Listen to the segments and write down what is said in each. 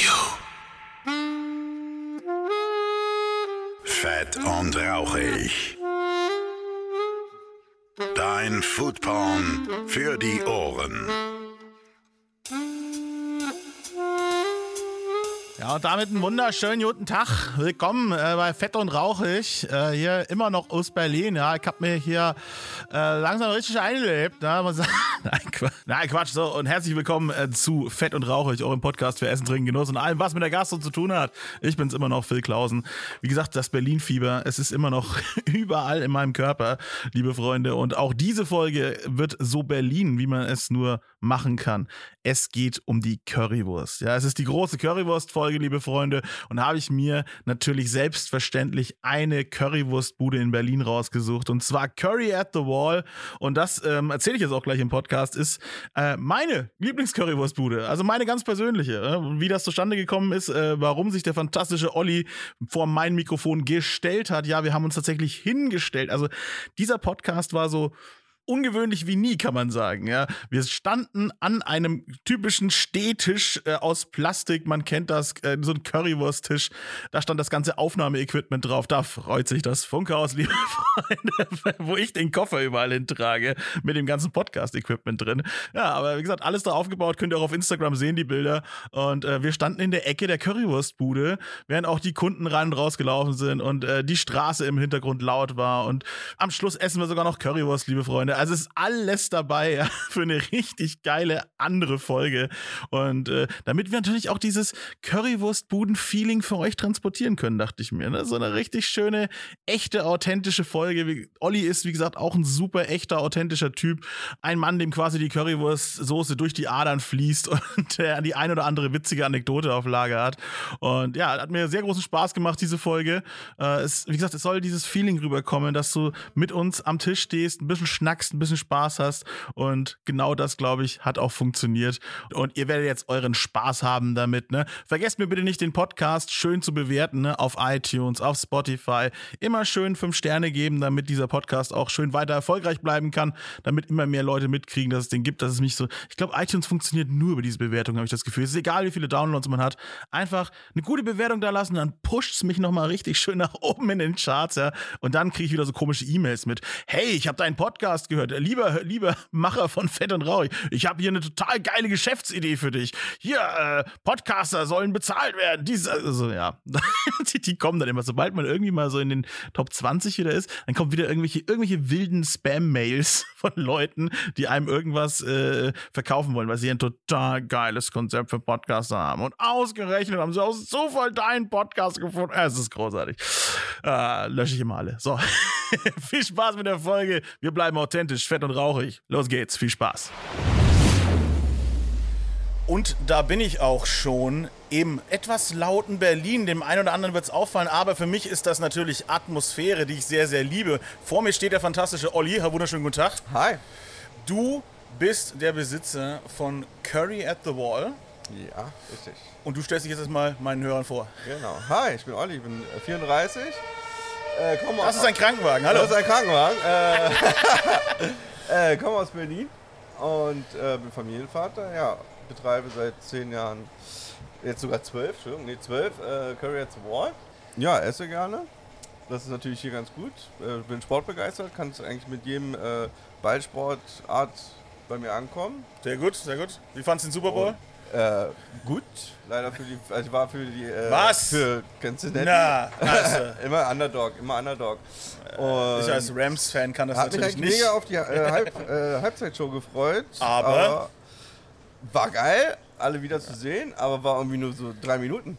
you. Fett und rauchig. Dein Foodporn für die Ohren. Ja, und damit einen wunderschönen guten Tag. Willkommen äh, bei Fett und Rauchig. Äh, hier immer noch aus Berlin. Ja, ich habe mir hier äh, langsam richtig eingelebt. Ne? Nein, Quatsch. nein, Quatsch. So, und herzlich willkommen äh, zu Fett und Rauchig, eurem Podcast für Essen, Trinken, Genuss und allem, was mit der Gastro zu tun hat. Ich bin's immer noch, Phil Klausen. Wie gesagt, das Berlin-Fieber, es ist immer noch überall in meinem Körper, liebe Freunde. Und auch diese Folge wird so Berlin, wie man es nur machen kann. Es geht um die Currywurst. Ja, es ist die große Currywurst-Folge, liebe Freunde. Und habe ich mir natürlich selbstverständlich eine Currywurstbude in Berlin rausgesucht. Und zwar Curry at the Wall. Und das ähm, erzähle ich jetzt auch gleich im Podcast, ist äh, meine Lieblings-Currywurstbude. Also meine ganz persönliche. Äh, wie das zustande gekommen ist, äh, warum sich der fantastische Olli vor mein Mikrofon gestellt hat. Ja, wir haben uns tatsächlich hingestellt. Also dieser Podcast war so ungewöhnlich wie nie, kann man sagen. Ja, wir standen an einem typischen Stehtisch äh, aus Plastik. Man kennt das, äh, so ein Currywursttisch. Da stand das ganze Aufnahmeequipment drauf. Da freut sich das Funkhaus, liebe Freunde, wo ich den Koffer überall hintrage mit dem ganzen Podcast-Equipment drin. Ja, aber wie gesagt, alles da aufgebaut. Könnt ihr auch auf Instagram sehen, die Bilder. Und äh, wir standen in der Ecke der Currywurstbude, während auch die Kunden rein und rausgelaufen sind und äh, die Straße im Hintergrund laut war. Und am Schluss essen wir sogar noch Currywurst, liebe Freunde. Also ist alles dabei ja, für eine richtig geile andere Folge. Und äh, damit wir natürlich auch dieses Currywurst-Buden-Feeling für euch transportieren können, dachte ich mir. Ne? So eine richtig schöne, echte, authentische Folge. Olli ist, wie gesagt, auch ein super echter, authentischer Typ. Ein Mann, dem quasi die Currywurst-Soße durch die Adern fließt und der die ein oder andere witzige Anekdote auf Lager hat. Und ja, hat mir sehr großen Spaß gemacht, diese Folge. Äh, es, wie gesagt, es soll dieses Feeling rüberkommen, dass du mit uns am Tisch stehst, ein bisschen schnackst, ein bisschen Spaß hast. Und genau das, glaube ich, hat auch funktioniert. Und ihr werdet jetzt euren Spaß haben damit. Ne? Vergesst mir bitte nicht, den Podcast schön zu bewerten ne? auf iTunes, auf Spotify. Immer schön fünf Sterne geben, damit dieser Podcast auch schön weiter erfolgreich bleiben kann, damit immer mehr Leute mitkriegen, dass es den gibt, dass es mich so. Ich glaube, iTunes funktioniert nur über diese Bewertung, habe ich das Gefühl. Es ist egal, wie viele Downloads man hat. Einfach eine gute Bewertung da lassen, dann pusht es mich nochmal richtig schön nach oben in den Charts, ja. Und dann kriege ich wieder so komische E-Mails mit. Hey, ich habe deinen Podcast gehört. Lieber, lieber Macher von Fett und Rauch, ich habe hier eine total geile Geschäftsidee für dich. Hier, äh, Podcaster sollen bezahlt werden. Dies, also, ja. die, die kommen dann immer. Sobald man irgendwie mal so in den Top 20 wieder ist, dann kommen wieder irgendwelche, irgendwelche wilden Spam-Mails von Leuten, die einem irgendwas äh, verkaufen wollen, weil sie ein total geiles Konzept für Podcaster haben. Und ausgerechnet haben sie aus Zufall deinen Podcast gefunden. Es ist großartig. Äh, lösche ich immer alle. So. Viel Spaß mit der Folge. Wir bleiben authentisch, fett und rauchig. Los geht's. Viel Spaß. Und da bin ich auch schon im etwas lauten Berlin. Dem einen oder anderen wird es auffallen, aber für mich ist das natürlich Atmosphäre, die ich sehr, sehr liebe. Vor mir steht der fantastische Olli. Herr wunderschönen guten Tag. Hi. Du bist der Besitzer von Curry at the Wall. Ja, richtig. Und du stellst dich jetzt mal meinen Hörern vor. Genau. Hi, ich bin Olli, ich bin 34. Äh, komm Das ist ein Krankenwagen, hallo. Das ist ein Krankenwagen. Äh, äh, komme aus Berlin und äh, bin Familienvater. Ja, betreibe seit zehn Jahren, jetzt sogar zwölf, Entschuldigung, nee, zwölf, äh, Curry at the Wall. Ja, esse gerne. Das ist natürlich hier ganz gut. Äh, bin sportbegeistert, kann es eigentlich mit jedem äh, Ballsportart bei mir ankommen. Sehr gut, sehr gut. Wie fandest du den Super Bowl? Äh, gut, leider für die, also ich war für die, äh, Was? Für Cincinnati. Na, also, immer Underdog, immer Underdog. Und ich als Rams-Fan kann das mich natürlich eigentlich nicht. mega auf die äh, Halb, äh, Halbzeitshow gefreut. Aber? war geil, alle wieder zu sehen, aber war irgendwie nur so drei Minuten.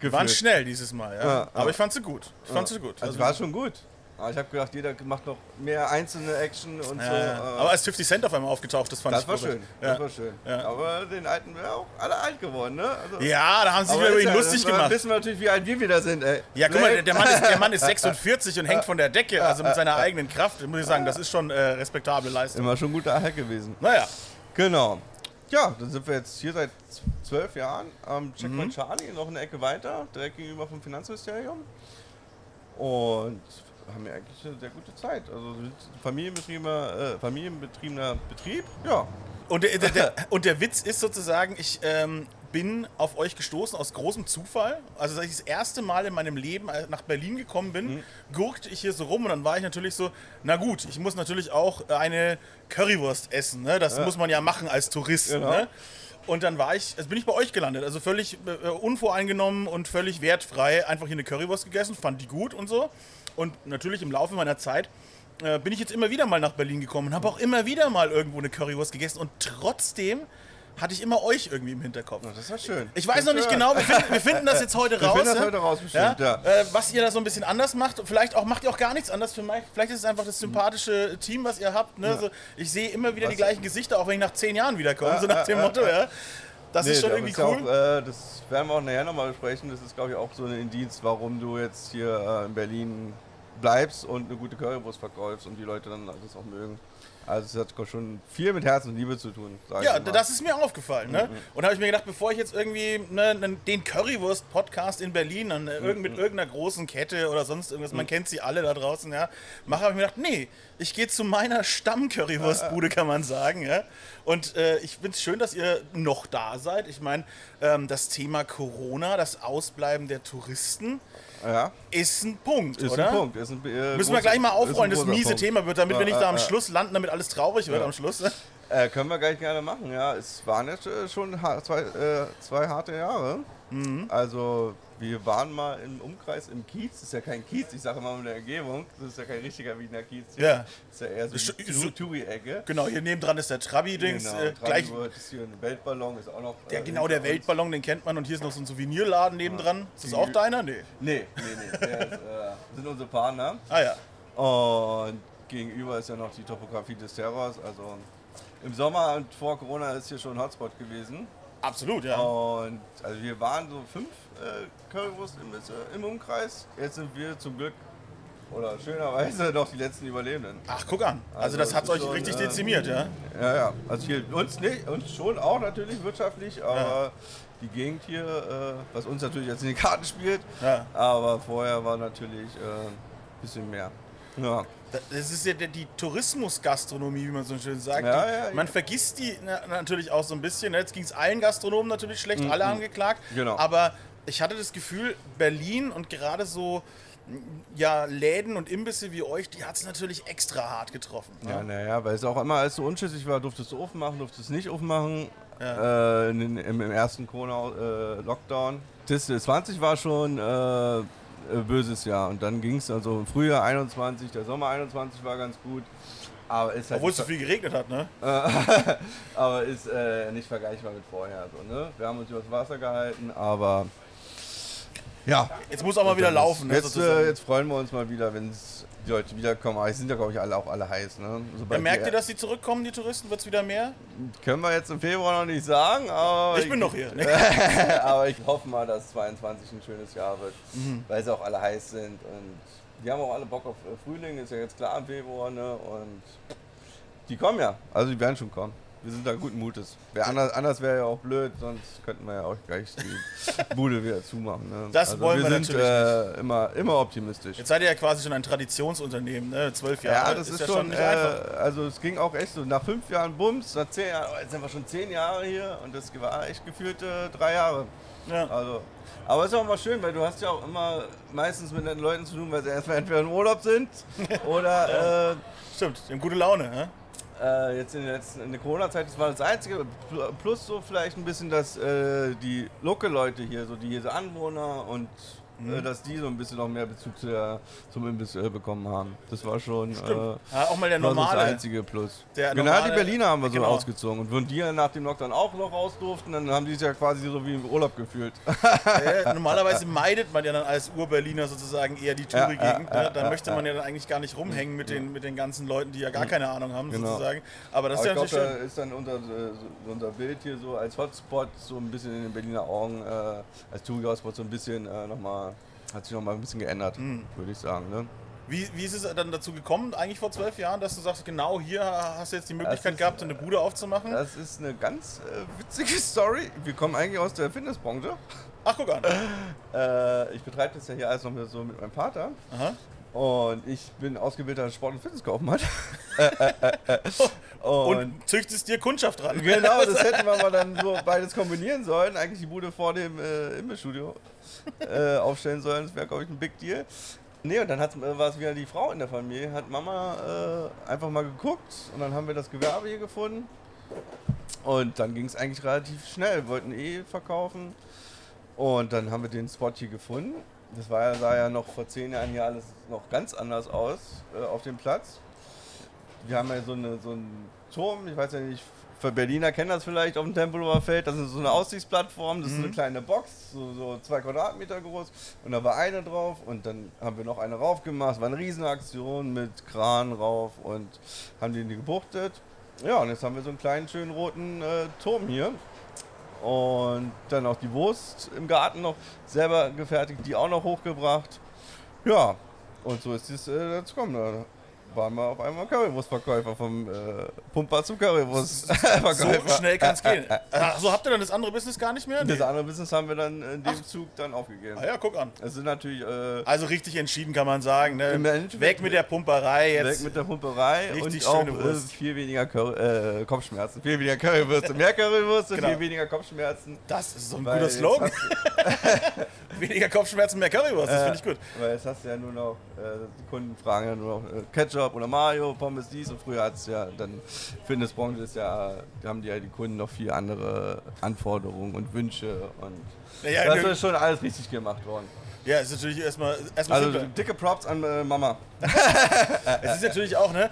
Wir waren gefühlt. schnell dieses Mal, ja. Ja, Aber ja. ich fand sie gut. Ich fand sie gut. Also war schon gut. Aber ich habe gedacht, jeder macht noch mehr einzelne Action und so. ja, ja. äh, Aber als 50 Cent auf einmal aufgetaucht ist, fand das ich war schön. Ja. Das war schön. Ja. Aber den alten wäre auch alle alt geworden, ne? Also, ja, da haben sie sich über ihn ja- lustig dann gemacht. wissen wir natürlich, wie alt wir wieder sind, ey. Ja, guck mal, der Mann, ist, der Mann ist 46 und hängt von der Decke, also mit seiner eigenen Kraft. Muss ich sagen, das ist schon äh, respektable Leistung. Immer schon guter Halt gewesen. Naja, Genau. Ja, dann sind wir jetzt hier seit zwölf Jahren am Checkpoint Mhm. Charlie, noch eine Ecke weiter, direkt gegenüber vom Finanzministerium. Und haben ja eigentlich eine sehr gute Zeit. Also wir familienbetriebener, äh, familienbetriebener Betrieb. Ja. Und der, der, der, und der Witz ist sozusagen, ich, ähm, bin auf euch gestoßen aus großem Zufall. Also als ich das erste Mal in meinem Leben äh, nach Berlin gekommen bin, Mhm. gurkte ich hier so rum und dann war ich natürlich so, na gut, ich muss natürlich auch eine Currywurst essen. Ne? Das muss man ja machen als Tourist. Genau. Ne? Und dann war ich, also bin ich bei euch gelandet, also völlig äh, unvoreingenommen und völlig wertfrei einfach hier eine Currywurst gegessen, fand die gut und so. Und natürlich im Laufe meiner Zeit äh, bin ich jetzt immer wieder mal nach Berlin gekommen und habe auch immer wieder mal irgendwo eine Currywurst gegessen und trotzdem hatte ich immer euch irgendwie im Hinterkopf. Das ist ja schön. Ich weiß noch nicht genau, wir finden, wir finden das jetzt heute Wir raus. finden das ne? heute raus, bestimmt, ja. Äh, was ihr da so ein bisschen anders macht. Vielleicht auch macht ihr auch gar nichts anders. Vielleicht, vielleicht ist es einfach das sympathische Team, was ihr habt. Ne? So, ich sehe immer wieder Was- die gleichen Gesichter, auch wenn ich nach zehn Jahren wiederkomme. Ja, so nach ja, dem ja, Motto, ja. Das Nee, ist schon irgendwie ist ja cool. Auch, äh, das werden wir auch nachher nochmal besprechen. Das ist, glaube ich, auch so ein Indiz, warum du jetzt hier äh, in Berlin bleibst und eine gute Currywurst verkaufst und die Leute dann das auch mögen. Also es hat schon viel mit Herz und Liebe zu tun. Ja, das ist mir aufgefallen. Mhm. Ne? Und da habe ich mir gedacht, bevor ich jetzt irgendwie ne, den Currywurst-Podcast in Berlin an, äh, Mhm. mit irgendeiner großen Kette oder sonst irgendwas, man kennt sie alle da draußen, ja, mache, habe ich mir gedacht, nee, ich gehe zu meiner Stamm-Currywurstbude, kann man sagen. Ja? Und äh, ich finde es schön, dass ihr noch da seid. Ich meine, ähm, das Thema Corona, das Ausbleiben der Touristen, ja, ist ein Punkt, ist oder? ein Punkt. Ist ein, äh, Müssen wir gleich mal aufrollen, das miese Punkt. Thema wird, damit wir Ja, nicht ja, da am ja. Schluss landen, damit alles traurig wird am Schluss. Äh, können wir gleich gerne machen, ja. Es waren jetzt äh, schon ha zwei, äh, zwei harte Jahre. Mhm. Also wir waren mal im Umkreis im Kiez, das ist ja kein Kiez, ich sage immer in der Umgebung, das ist ja kein richtiger Wiener Kiez. hier. Ja. Das ist ja eher so die so- Touri-Ecke. Genau, hier nebendran ist der Trabi-Dings. Genau, äh, gleich, ist hier ein Weltballon, ist auch noch. der, äh, genau, der. Weltballon, den kennt man. Und hier ist noch so ein Souvenirladen nebendran. Ist das auch deiner? Nee. Nee, nee, nee. Der ist, äh, sind unsere Partner. Ah ja. Und gegenüber ist ja noch die Topografie des Terrors. Also im Sommer und vor Corona ist hier schon ein Hotspot gewesen. Absolut, ja. Und also wir waren so fünf äh, Currywurst-Imbisse im Umkreis. Jetzt sind wir zum Glück oder schönerweise noch die letzten Überlebenden. Ach, guck an. Also, Also das hat euch schon, richtig äh, dezimiert, ja? Ja, ja. Also hier uns nicht, uns schon auch natürlich wirtschaftlich, aber die Gegend hier, äh, was uns natürlich jetzt in die Karten spielt, Ja. aber vorher war natürlich äh, ein bisschen mehr. Ja. Das ist ja die, Tourismusgastronomie, wie man so schön sagt. Ja, die, ja, ja. man vergisst die na, natürlich auch so ein bisschen. ne? Jetzt ging es allen Gastronomen natürlich schlecht, alle angeklagt. Genau. Aber ich hatte das Gefühl, Berlin und gerade so ja, Läden und Imbisse wie euch, die hat es natürlich extra hart getroffen. ne? Ja, naja, weil es auch immer alles so unschlüssig war, durftest du offen machen, durftest nicht offen machen. Äh, in, im, Im ersten Corona-Lockdown. das 20 war schon äh, äh, böses Jahr und dann ging es also im Frühjahr 21, der Sommer 21 war ganz gut. Aber ist halt Obwohl es so viel geregnet hat, ne? aber ist äh, nicht vergleichbar mit vorher. So, ne? Wir haben uns übers Wasser gehalten, aber ja. Jetzt muss auch mal wieder laufen. Ne, Jetzt, äh, jetzt freuen wir uns mal wieder, wenn die Leute wiederkommen. Aber es sind ja, glaube ich, alle auch alle heiß. Ne? ja, Sobald merkt ihr, dass die zurückkommen, die Touristen? Wird es wieder mehr? Können wir jetzt im Februar noch nicht sagen, aber Ich bin noch hier. Aber ich hoffe mal, dass 22 ein schönes Jahr wird, Mhm. weil sie auch alle heiß sind und die haben auch alle Bock auf äh, Frühling, ist ja jetzt klar im Februar, ne? Und die kommen ja, also die werden schon kommen. Wir sind da guten Mutes. Wär anders anders wäre ja auch blöd, sonst könnten wir ja auch gleich die Bude wieder zumachen. Ne? Das wollen wir sind natürlich äh, immer, immer optimistisch. Jetzt seid ihr ja quasi schon ein Traditionsunternehmen, ne? Zwölf Jahre. Ja, das ist, ja schon, nicht äh, einfach. also es ging auch echt so, nach fünf Jahren Bums, nach zehn Jahren, oh, jetzt sind wir schon zehn Jahre hier und das war echt gefühlt äh, drei Jahre. Ja. Also, aber es ist auch mal schön, weil du hast ja auch immer meistens mit den Leuten zu tun, weil sie erstmal entweder im Urlaub sind oder Stimmt, die haben gute Laune, ne? Äh, jetzt in der letzten in der Corona-Zeit, das war das Einzige. Pl- Plus so vielleicht ein bisschen, dass äh, die Local-Leute hier, so die hier so Anwohner und Mhm. äh, dass die so ein bisschen noch mehr Bezug zu der, zum Imbiss äh, bekommen haben. Das war schon äh, Ja, auch mal der so das normale. einzige Plus. der genau, normale- die Berliner haben wir so genau. ausgezogen. Und wenn die nach dem Lockdown auch noch raus durften, dann haben die sich ja quasi so wie im Urlaub gefühlt. Ja, normalerweise meidet man ja dann als Ur-Berliner sozusagen eher die Touri-Gegend. Ja, ne? Da möchte man ja dann eigentlich gar nicht rumhängen mit den, mit den ganzen Leuten, die ja gar keine Ahnung haben, Genau. sozusagen. Aber das Aber ist ich ja glaube, natürlich da ist dann unser, äh, so unser Bild hier so als Hotspot so ein bisschen in den Berliner Augen, äh, als Touri-Hotspot so ein bisschen äh, nochmal, hat sich nochmal ein bisschen geändert, Hm. würde ich sagen. Ne? Wie, wie ist es dann dazu gekommen, eigentlich vor zwölf Jahren, dass du sagst, genau hier hast du jetzt die Möglichkeit ist- gehabt, eine Bude aufzumachen? Das ist eine ganz äh, witzige Story. Wir kommen eigentlich aus der Fitnessbranche. Ach, guck an. Äh, ich betreibe das ja hier alles noch so mit meinem Vater. Aha. Und ich bin ausgebildeter Sport- und Fitnesskaufmann. Äh, äh, äh. Und, und züchtest dir Kundschaft ran. Genau, das hätten wir mal dann so beides kombinieren sollen. Eigentlich die Bude vor dem äh, Imbissstudio äh, aufstellen sollen. Das wäre, glaube ich, ein Big Deal. Nee, und dann war es wieder die Frau in der Familie, hat Mama äh, einfach mal geguckt und dann haben wir das Gewerbe hier gefunden. Und dann ging es eigentlich relativ schnell. Wir wollten eh verkaufen. Und dann haben wir den Spot hier gefunden. Das war ja, sah ja noch vor zehn Jahren hier alles noch ganz anders aus äh, auf dem Platz. Wir haben ja so, eine, so einen Turm, ich weiß ja nicht, für Berliner kennen das vielleicht auf dem Tempelhofer Feld. Das ist so eine Aussichtsplattform, das ist so eine kleine Box, so, so zwei Quadratmeter groß. Und da war eine drauf und dann haben wir noch eine raufgemacht. Es war eine Riesenaktion mit Kran rauf und haben die gebuchtet. Ja, und jetzt haben wir so einen kleinen, schönen roten äh, Turm hier. Und dann auch die Wurst im Garten noch selber gefertigt, die auch noch hochgebracht. Ja, und so ist es äh, dazu gekommen. Waren wir auf einmal Currywurstverkäufer vom äh, Pumper zum Currywurstverkäufer. So schnell kann es gehen. Ach, so habt ihr dann das andere Business gar nicht mehr? Das andere Business haben wir dann in dem Zug dann aufgegeben. Ah ja, guck an. Es sind natürlich äh, Also richtig entschieden kann man sagen. Ne? Weg mit der Pumperei weg jetzt. mit der Pumperei Richtig und auch schöne äh, Wurst. viel weniger Curry, äh, Kopfschmerzen. Viel weniger Currywürste, mehr Currywürste, Genau. viel weniger Kopfschmerzen. Das ist so ein guter Slogan. Weniger Kopfschmerzen, mehr Currywurst. Das finde ich gut. Weil jetzt hast du ja nur noch, äh, die Kunden fragen ja nur noch äh, Ketchup oder Mayo, Pommes dies und früher hat es ja dann, Fitnessbranche ist ja, da haben die ja die Kunden noch viel andere Anforderungen und Wünsche und Ja, ja, das ist schon alles richtig gemacht worden. Ja, ist natürlich erstmal, erstmal Also simpel. dicke Props an äh, Mama. Es ist natürlich auch, ne,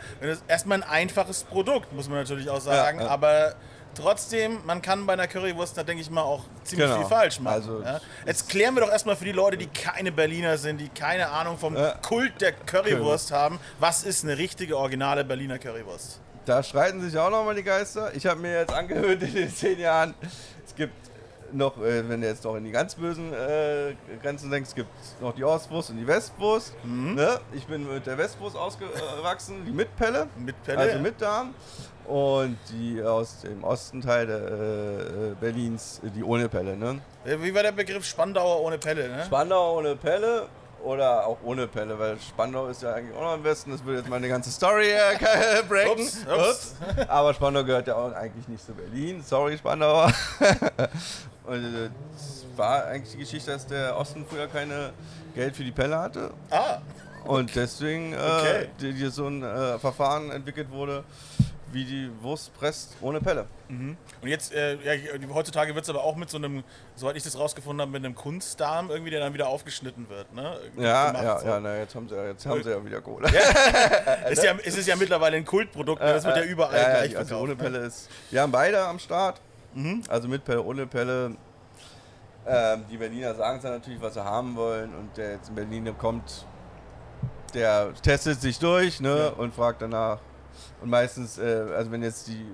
erstmal ein einfaches Produkt, muss man natürlich auch sagen, Ja, ja. aber trotzdem, man kann bei einer Currywurst, da denke ich mal, auch ziemlich Genau. viel falsch machen. Also, ja. Jetzt klären wir doch erstmal für die Leute, die keine Berliner sind, die keine Ahnung vom Ja. Kult der Currywurst haben, was ist eine richtige, originale Berliner Currywurst? Da streiten sich auch nochmal die Geister. Ich habe mir jetzt angehört in den zehn Jahren, es gibt noch, äh, wenn du jetzt noch in die ganz bösen äh, Grenzen denkst, es gibt noch die Ostwurst und die Westwurst. Mhm. Ne? Ich bin mit der Westwurst ausgewachsen, die mit Pelle. Mit Pelle? Also mit Darm. Und die aus dem Ostenteil der, äh, Berlins, die ohne Pelle. Ne? Äh, Wie war der Begriff Spandauer ohne Pelle, ne? Spandau ohne Pelle oder auch ohne Pelle, weil Spandau ist ja eigentlich auch noch am besten. Das würde jetzt meine ganze Story äh, breaken. Ups, ups. Aber Spandau gehört ja auch eigentlich nicht zu Berlin. Sorry, Spandauer. Und äh, es war eigentlich die Geschichte, dass der Osten früher keine Geld für die Pelle hatte. Ah, Und deswegen äh, Okay. die, die so ein äh, Verfahren entwickelt wurde, wie die Wurst presst ohne Pelle. und jetzt, äh, ja, heutzutage wird es aber auch mit so einem, soweit ich das rausgefunden habe, mit einem Kunstdarm irgendwie, der dann wieder aufgeschnitten wird, ne? Ja, Gemacht, ja, so. ja, na, jetzt haben sie, ja- jetzt haben sie ja wieder Kohle. Ist ja, es ist ja mittlerweile ein Kultprodukt, ne? das wird ja überall Äh, ja, gleich ja, also ohne ne? Pelle ist. Wir haben beide am Start. Also mit Pelle, ohne Pelle. Ähm, die Berliner sagen dann natürlich, was sie haben wollen. Und der jetzt in Berlin kommt, der testet sich durch ne, Ja. und fragt danach. Und meistens, äh, also wenn jetzt die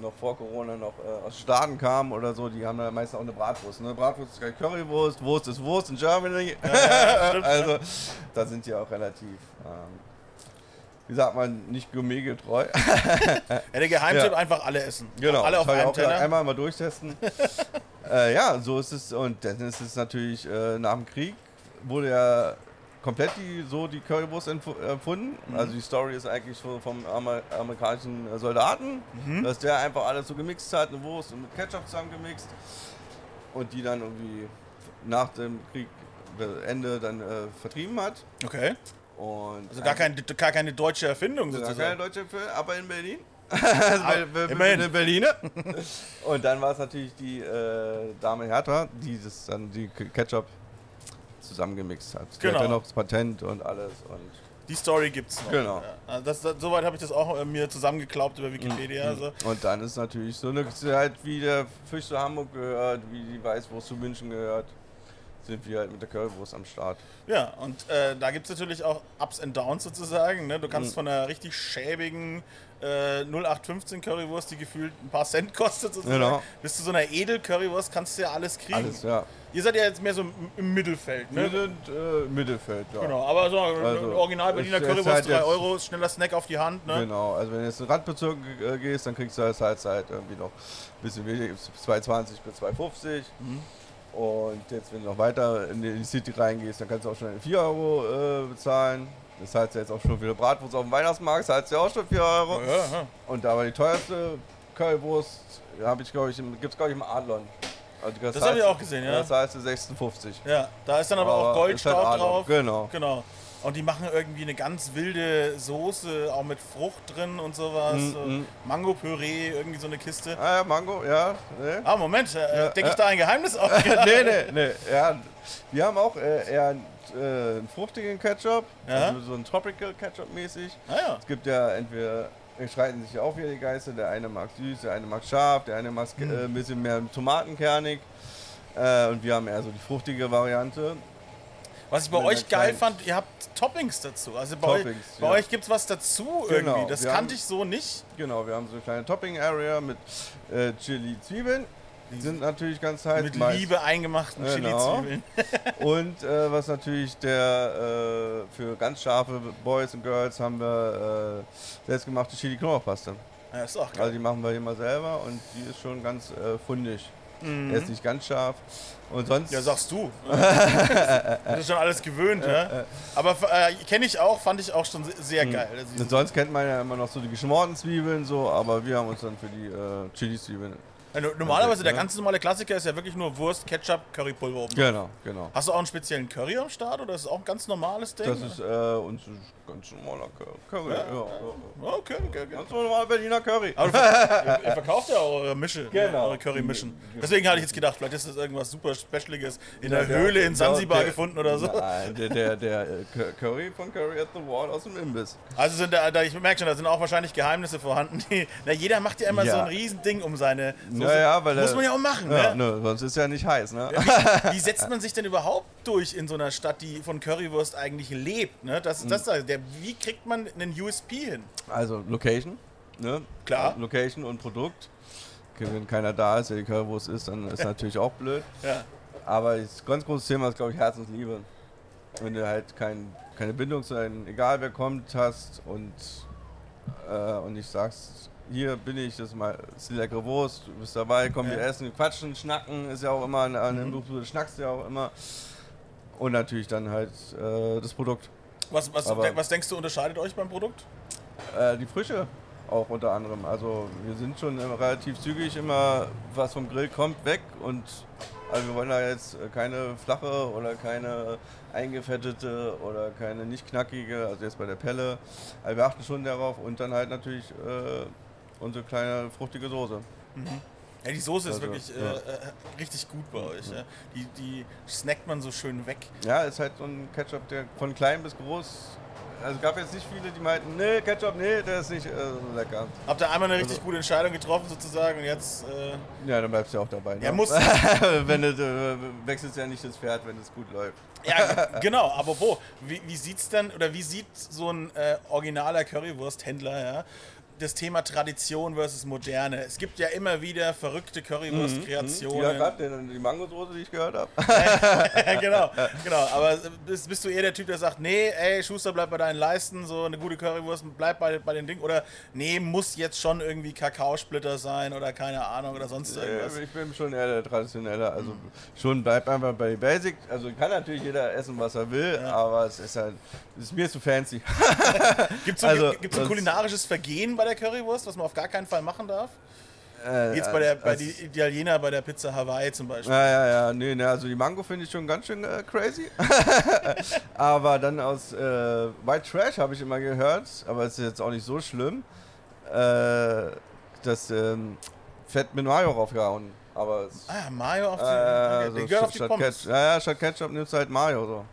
noch vor Corona noch äh, aus Staaten kamen oder so, die haben dann meistens auch eine Bratwurst. Ne? Bratwurst ist keine Currywurst, Wurst ist Wurst in Germany. stimmt, also da sind die auch relativ, ähm, wie sagt man, nicht gourmetgetreu. Ja, der Geheimtipp Ja. einfach alle essen. Genau, Alle auf einem auch. Teller. Einmal mal durchtesten. äh, ja, so ist es. Und dann ist es natürlich äh, nach dem Krieg wurde ja komplett die, so die Currywurst erfunden. Mhm. Also die Story ist eigentlich so vom Amer amerikanischen äh, Soldaten, Mhm. dass der einfach alles so gemixt hat, eine Wurst und mit Ketchup zusammen gemixt. Und die dann irgendwie nach dem Krieg äh, Ende dann äh, vertrieben hat. Okay. Und Also gar, kein, gar keine deutsche Erfindung Gar keine sozusagen. deutsche Film, aber in Berlin. Ah, wir immerhin. in Berliner. Und dann war es natürlich die äh, Dame Hertha, die das dann die Ketchup zusammengemixt hat. Genau. hat dann noch das Patent und alles. Und Die Story gibt's noch. Genau. Ja. Also Das, das, soweit habe ich das auch äh, mir zusammengeklaubt über Wikipedia. Mhm. Also. Und dann ist natürlich so eine Zeit, wie der Fisch zu Hamburg gehört, wie die Weißwurst zu München gehört, sind wir halt mit der Currywurst am Start. Ja, und äh, da gibt es natürlich auch Ups and Downs sozusagen. Ne? Du Mhm. kannst von einer richtig schäbigen äh, 0815 Currywurst, die gefühlt ein paar Cent kostet, sozusagen, Genau. bis zu so einer Edel-Currywurst kannst du ja alles kriegen. Alles, ja. Ihr seid ja jetzt mehr so im, Mittelfeld, ne? Wir sind äh, Mittelfeld, ja. Genau, aber so Also, Original Berliner Currywurst, halt 3 jetzt- Euro, schneller Snack auf die Hand, ne? Genau, also wenn du jetzt in den Randbezirk äh, gehst, dann kriegst du das halt, halt irgendwie noch ein bisschen weniger, 2,20 bis 2,50. Und jetzt, wenn du noch weiter in die City reingehst, dann kannst du auch schon 4 Euro äh, bezahlen. Das heißt ja jetzt auch schon wieder Bratwurst auf dem Weihnachtsmarkt, das heißt ja auch schon 4 Euro. Ja, ja. Und aber die teuerste Currywurst habe ich, glaube ich, gibt es, glaube ich, im Adlon. Also Das heißt- habe ich auch gesehen, ja. Das heißt 16,50. Ja, da ist dann aber, auch Aber halt Goldstaub Adler. drauf. Genau. Genau. Und die machen irgendwie eine ganz wilde Soße, auch mit Frucht drin und sowas. Mm, mm. Mango-Püree, irgendwie so eine Kiste. Ah ja, Mango, ja. Nee. Ah, Moment, äh, Ja, decke ich ja. da ein Geheimnis auf? nee, nee, nee. Ja, wir haben auch äh, eher äh, einen fruchtigen Ketchup, Ja. also so einen Tropical Ketchup mäßig. Ah, ja. Es gibt ja entweder, streiten sich ja auch wieder die Geister, der eine mag süß, der eine mag scharf, der eine mag Hm. äh, ein bisschen mehr tomatenkernig. Äh, und wir haben eher so die fruchtige Variante. Was ich bei Mit euch geil fand, ihr habt Toppings dazu. Also bei Toppings, euch, bei ja. euch gibt es was dazu Genau, irgendwie. Das kannte haben- ich so nicht. Genau, wir haben so eine kleine Topping-Area mit äh, Chili, Zwiebeln. Die sind natürlich ganz heiß. Mit meist- Liebe eingemachten Genau. Chili-Zwiebeln. Und äh, was natürlich der äh, für ganz scharfe Boys und Girls haben wir äh, selbstgemachte Chili Knoblauchpaste. Ja, ist auch geil. Also die machen wir immer selber und die ist schon ganz äh, fundig. Er ist nicht ganz scharf. Und sonst Mhm. Ja, sagst du. das ist schon alles gewöhnt, ne? Aber äh, kenne ich auch, fand ich auch schon se- sehr Mhm. geil. Und sonst kennt man ja immer noch so die geschmorten Zwiebeln so, aber wir haben uns dann für die äh, Chili-Zwiebeln. Äh, normalerweise, der ganz normale Klassiker ist ja wirklich nur Wurst, Ketchup, Currypulver oben. Genau, genau. Hast du auch einen speziellen Curry am Start oder ist es auch ein ganz normales Ding? Das ist äh, unser ganz normaler Cur- Curry. Ja, ja, okay, okay, okay. Ganz normaler Berliner Curry. Aber ihr, ihr verkauft ja auch eure Mische, Genau. eure Curry-Mischen. Deswegen hatte ich jetzt gedacht, vielleicht ist das irgendwas super Specialiges in der, der- Höhle in Sansibar gefunden oder so. Nein, der, der, der äh, Cur- Curry von Curry at the Wall aus dem Imbiss. Also sind da, da ich merke schon, da sind auch wahrscheinlich Geheimnisse vorhanden. Die, na, jeder macht ja immer so ein Riesending um seine. So, Ja, ja, weil muss man ja auch machen, Ja, ne? ne, sonst ist ja nicht heiß, ne? Wie, wie setzt man sich denn überhaupt durch in so einer Stadt, die von Currywurst eigentlich lebt? Ne? Das, Mhm. das, der, wie kriegt man einen USP hin? Also Location, ne? Klar. Location und Produkt. Okay, wenn keiner da ist, der die Currywurst ist, dann ist natürlich auch blöd. Ja. Aber das ganz große Thema ist, glaube ich, Herzensliebe. Wenn du halt kein, keine Bindung zu einem, egal wer kommt, hast und, äh, und nicht sagst, hier bin ich, das ist, mal, das ist die leckere Wurst, du bist dabei, komm, Ja. wir essen, quatschen, schnacken, ist ja auch immer, an Mhm. du schnackst ja auch immer. Und natürlich dann halt äh, das Produkt. Was, was, Aber- was denkst du, unterscheidet euch beim Produkt? Äh, die Frische auch unter anderem. Also wir sind schon relativ zügig immer, was vom Grill kommt, weg und also wir wollen da jetzt keine flache oder keine eingefettete oder keine nicht knackige, also jetzt bei der Pelle. Also wir achten schon darauf und dann halt natürlich äh, unsere kleine fruchtige Soße. Ja, die Soße ist Also, wirklich äh, ja. äh, richtig gut bei euch. Ja. Die, die snackt man so schön weg. Ja, ist halt so ein Ketchup, der von klein bis groß. Also es gab jetzt nicht viele, die meinten, nee, Ketchup, nee, der ist nicht äh, so lecker. Habt ihr einmal eine richtig Also- gute Entscheidung getroffen sozusagen und jetzt... Äh, Ja, dann bleibst du ja auch dabei. Ne? Ja, muss- wenn du äh, wechselst ja nicht das Pferd, wenn es gut läuft. Ja, genau, aber wo? Wie, wie sieht's denn, oder wie sieht so ein äh, originaler Currywursthändler, ja, das Thema Tradition versus Moderne? Es gibt ja immer wieder verrückte Currywurst-Kreationen. Ja, gerade die Mangosoße, die ich gehört habe. genau, genau. Aber bist, bist du eher der Typ, der sagt, nee, ey, Schuster, bleib bei deinen Leisten, so eine gute Currywurst, bleib bei, bei den Dingen. Oder nee, muss jetzt schon irgendwie Kakaosplitter sein oder keine Ahnung oder sonst irgendwas. Ich bin schon eher der Traditionelle. Also schon bleib einfach bei Basic. Also kann natürlich jeder essen, was er will, aber es ist halt, es ist mir zu fancy. Gibt es so, also, gibt's ein sonst- kulinarisches Vergehen bei der Currywurst, was man auf gar keinen Fall machen darf? Äh, Jetzt bei der bei die Italiener bei der Pizza Hawaii zum Beispiel. Ja, ja, ja, nee, nee, also die Mango finde ich schon ganz schön äh, crazy. aber dann aus äh, White Trash habe ich immer gehört, aber es ist jetzt auch nicht so schlimm, äh, das ähm, Fett mit Mayo raufgehauen. Aber es, Ah, Mayo auf die, äh, okay, den gehört auf die statt Pommes. Ketchup, ja, ja, statt Ketchup nimmst du halt Mayo so.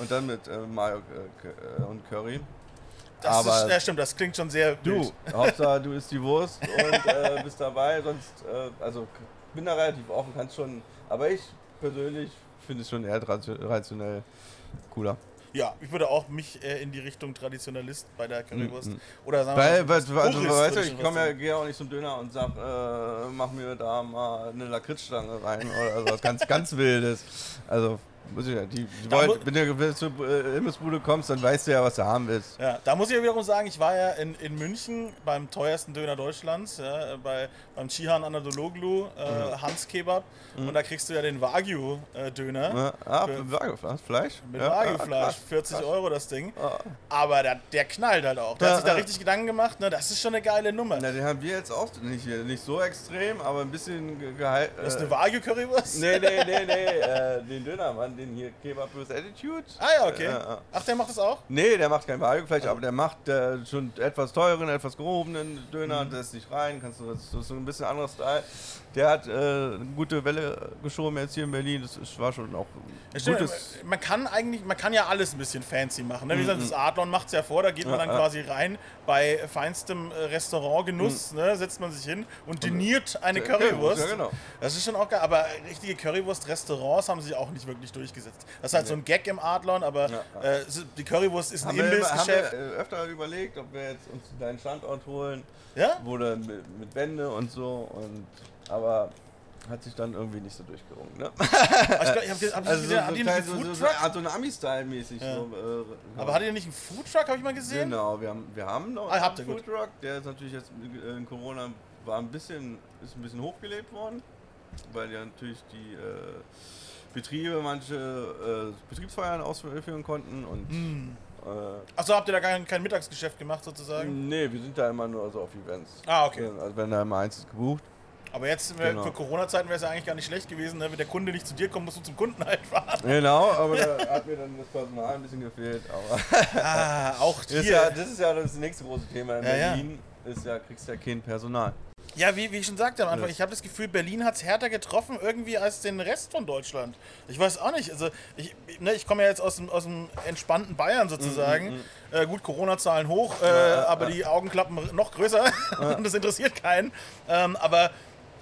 Und dann mit äh, Mayo äh, äh, und Curry. Das aber ist, ja, stimmt, das klingt schon sehr Du, wild. Hauptsache du isst die Wurst und äh, bist dabei, sonst, äh, also bin da relativ offen, kannst schon, aber ich persönlich finde es schon eher tradi- traditionell cooler. Ja, ich würde auch mich äh, in die Richtung Traditionalist bei der Currywurst Mhm. oder sagen wir Weil, mal, weil, so also, weißt du, ich komme ja, gehe auch nicht zum Döner und sag, äh, mach mir da mal eine Lakritzstange rein oder so, was ganz, ganz Wildes. Also, Muss ich ja, die, die Da wollen, mu- wenn du zur äh, Imbissbude kommst, dann weißt du ja, was du haben willst. Ja, da muss ich ja wiederum sagen, ich war ja in, in München beim teuersten Döner Deutschlands, ja, bei, beim Chihan Anadologlu, äh, Hans Kebab. Und da kriegst du ja den Wagyu-Döner. Ja, ah, Für- Wagyu-Fleisch? Fleisch? Mit ja, Wagyu-Fleisch, ah, 40 Euro das Ding. Ah. Aber der, der knallt halt auch. Der Ja, hat sich da richtig Gedanken gemacht, ne? das ist schon eine geile Nummer. Na, den haben wir jetzt auch nicht, nicht so extrem, aber ein bisschen ge- gehalten. Das ist eine Wagyu-Currywurst? Nee, nee, nee, nee, äh, den Den hier Kebab with Attitude. Ah ja, okay. Äh. Ach, der macht das auch? Nee, der macht kein Wagyu-Fleisch, aber der macht äh, schon etwas teuren, etwas gehobenen Döner, Mhm. der ist nicht rein, kannst du, das ist so ein bisschen anderer Style. Der hat äh, eine gute Welle geschoben jetzt hier in Berlin, das war schon auch Ja, stimmt, gutes... man kann eigentlich, man kann ja alles ein bisschen fancy machen. Ne? Wie gesagt, das Adlon macht es ja vor, da geht man dann ja. quasi rein bei feinstem äh, Restaurantgenuss, ne? setzt man sich hin und diniert eine Currywurst. ja, genau. Das ist schon auch geil, aber richtige Currywurst-Restaurants haben sich auch nicht wirklich durchgesetzt. Das ist halt so ein Gag im Adlon, aber Ja, äh, die Currywurst ist ein Haben wir, immer- haben wir Imbissgeschäft. äh, öfter überlegt, ob wir jetzt uns deinen Standort holen, Ja? wo dann mit, mit Wände und so, und aber hat sich dann irgendwie nicht so durchgerungen. Ne? Ich glaub, ich hab, hab Also so, gesehen, so, so, einen so, so, Foodtruck? so ein Ami-Style-mäßig. Ja. So, äh, Aber hattet ihr nicht einen Foodtruck, habe ich mal gesehen? Genau, wir haben, wir haben noch Ah, einen. Foodtruck, der ist natürlich jetzt äh, in Corona war ein bisschen, ist ein bisschen hochgelebt worden, weil ja natürlich die äh, Betriebe manche äh, Betriebsfeiern ausführen konnten und Hm. äh, Achso, habt ihr da kein, kein Mittagsgeschäft gemacht sozusagen? nee, wir sind da immer nur so auf Events. Ah, okay. Also wenn da immer eins ist gebucht. Aber jetzt äh, Genau. für Corona-Zeiten wäre es ja eigentlich gar nicht schlecht gewesen, ne? wenn der Kunde nicht zu dir kommt, musst du zum Kunden halt fahren. Genau, aber da hat mir dann das Personal ein bisschen gefehlt. Aber Ah, auch ist ja, hier. das ist ja das nächste große Thema in Ja, ja. Berlin. Ist ja, kriegst ja kein Personal. Ja, wie, wie ich schon sagte am Anfang, Ja. ich habe das Gefühl, Berlin hat es härter getroffen irgendwie als den Rest von Deutschland. Ich weiß auch nicht. Also ich, ne, ich komme ja jetzt aus dem, aus dem entspannten Bayern sozusagen. Äh, gut, Corona-Zahlen hoch, äh, aber die Augenklappen noch größer. Und das interessiert keinen. Ähm, aber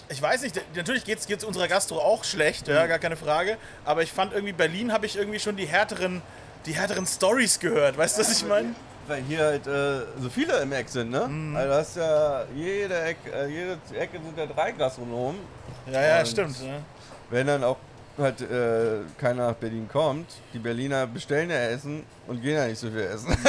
ich weiß nicht, natürlich geht es unserer Gastro auch schlecht, ja, gar keine Frage. Aber ich fand irgendwie, Berlin habe ich irgendwie schon die härteren, die härteren Stories gehört. Weißt du, was ich meine? Weil hier halt äh, so viele im Eck sind, ne? Mhm. Also du hast ja jede Ecke, äh, jede Ecke sind ja drei Gastronomen. Ja, ja, Und- stimmt. Ja. Wenn dann auch halt äh, keiner nach Berlin kommt, die Berliner bestellen ja Essen und gehen ja nicht so viel essen.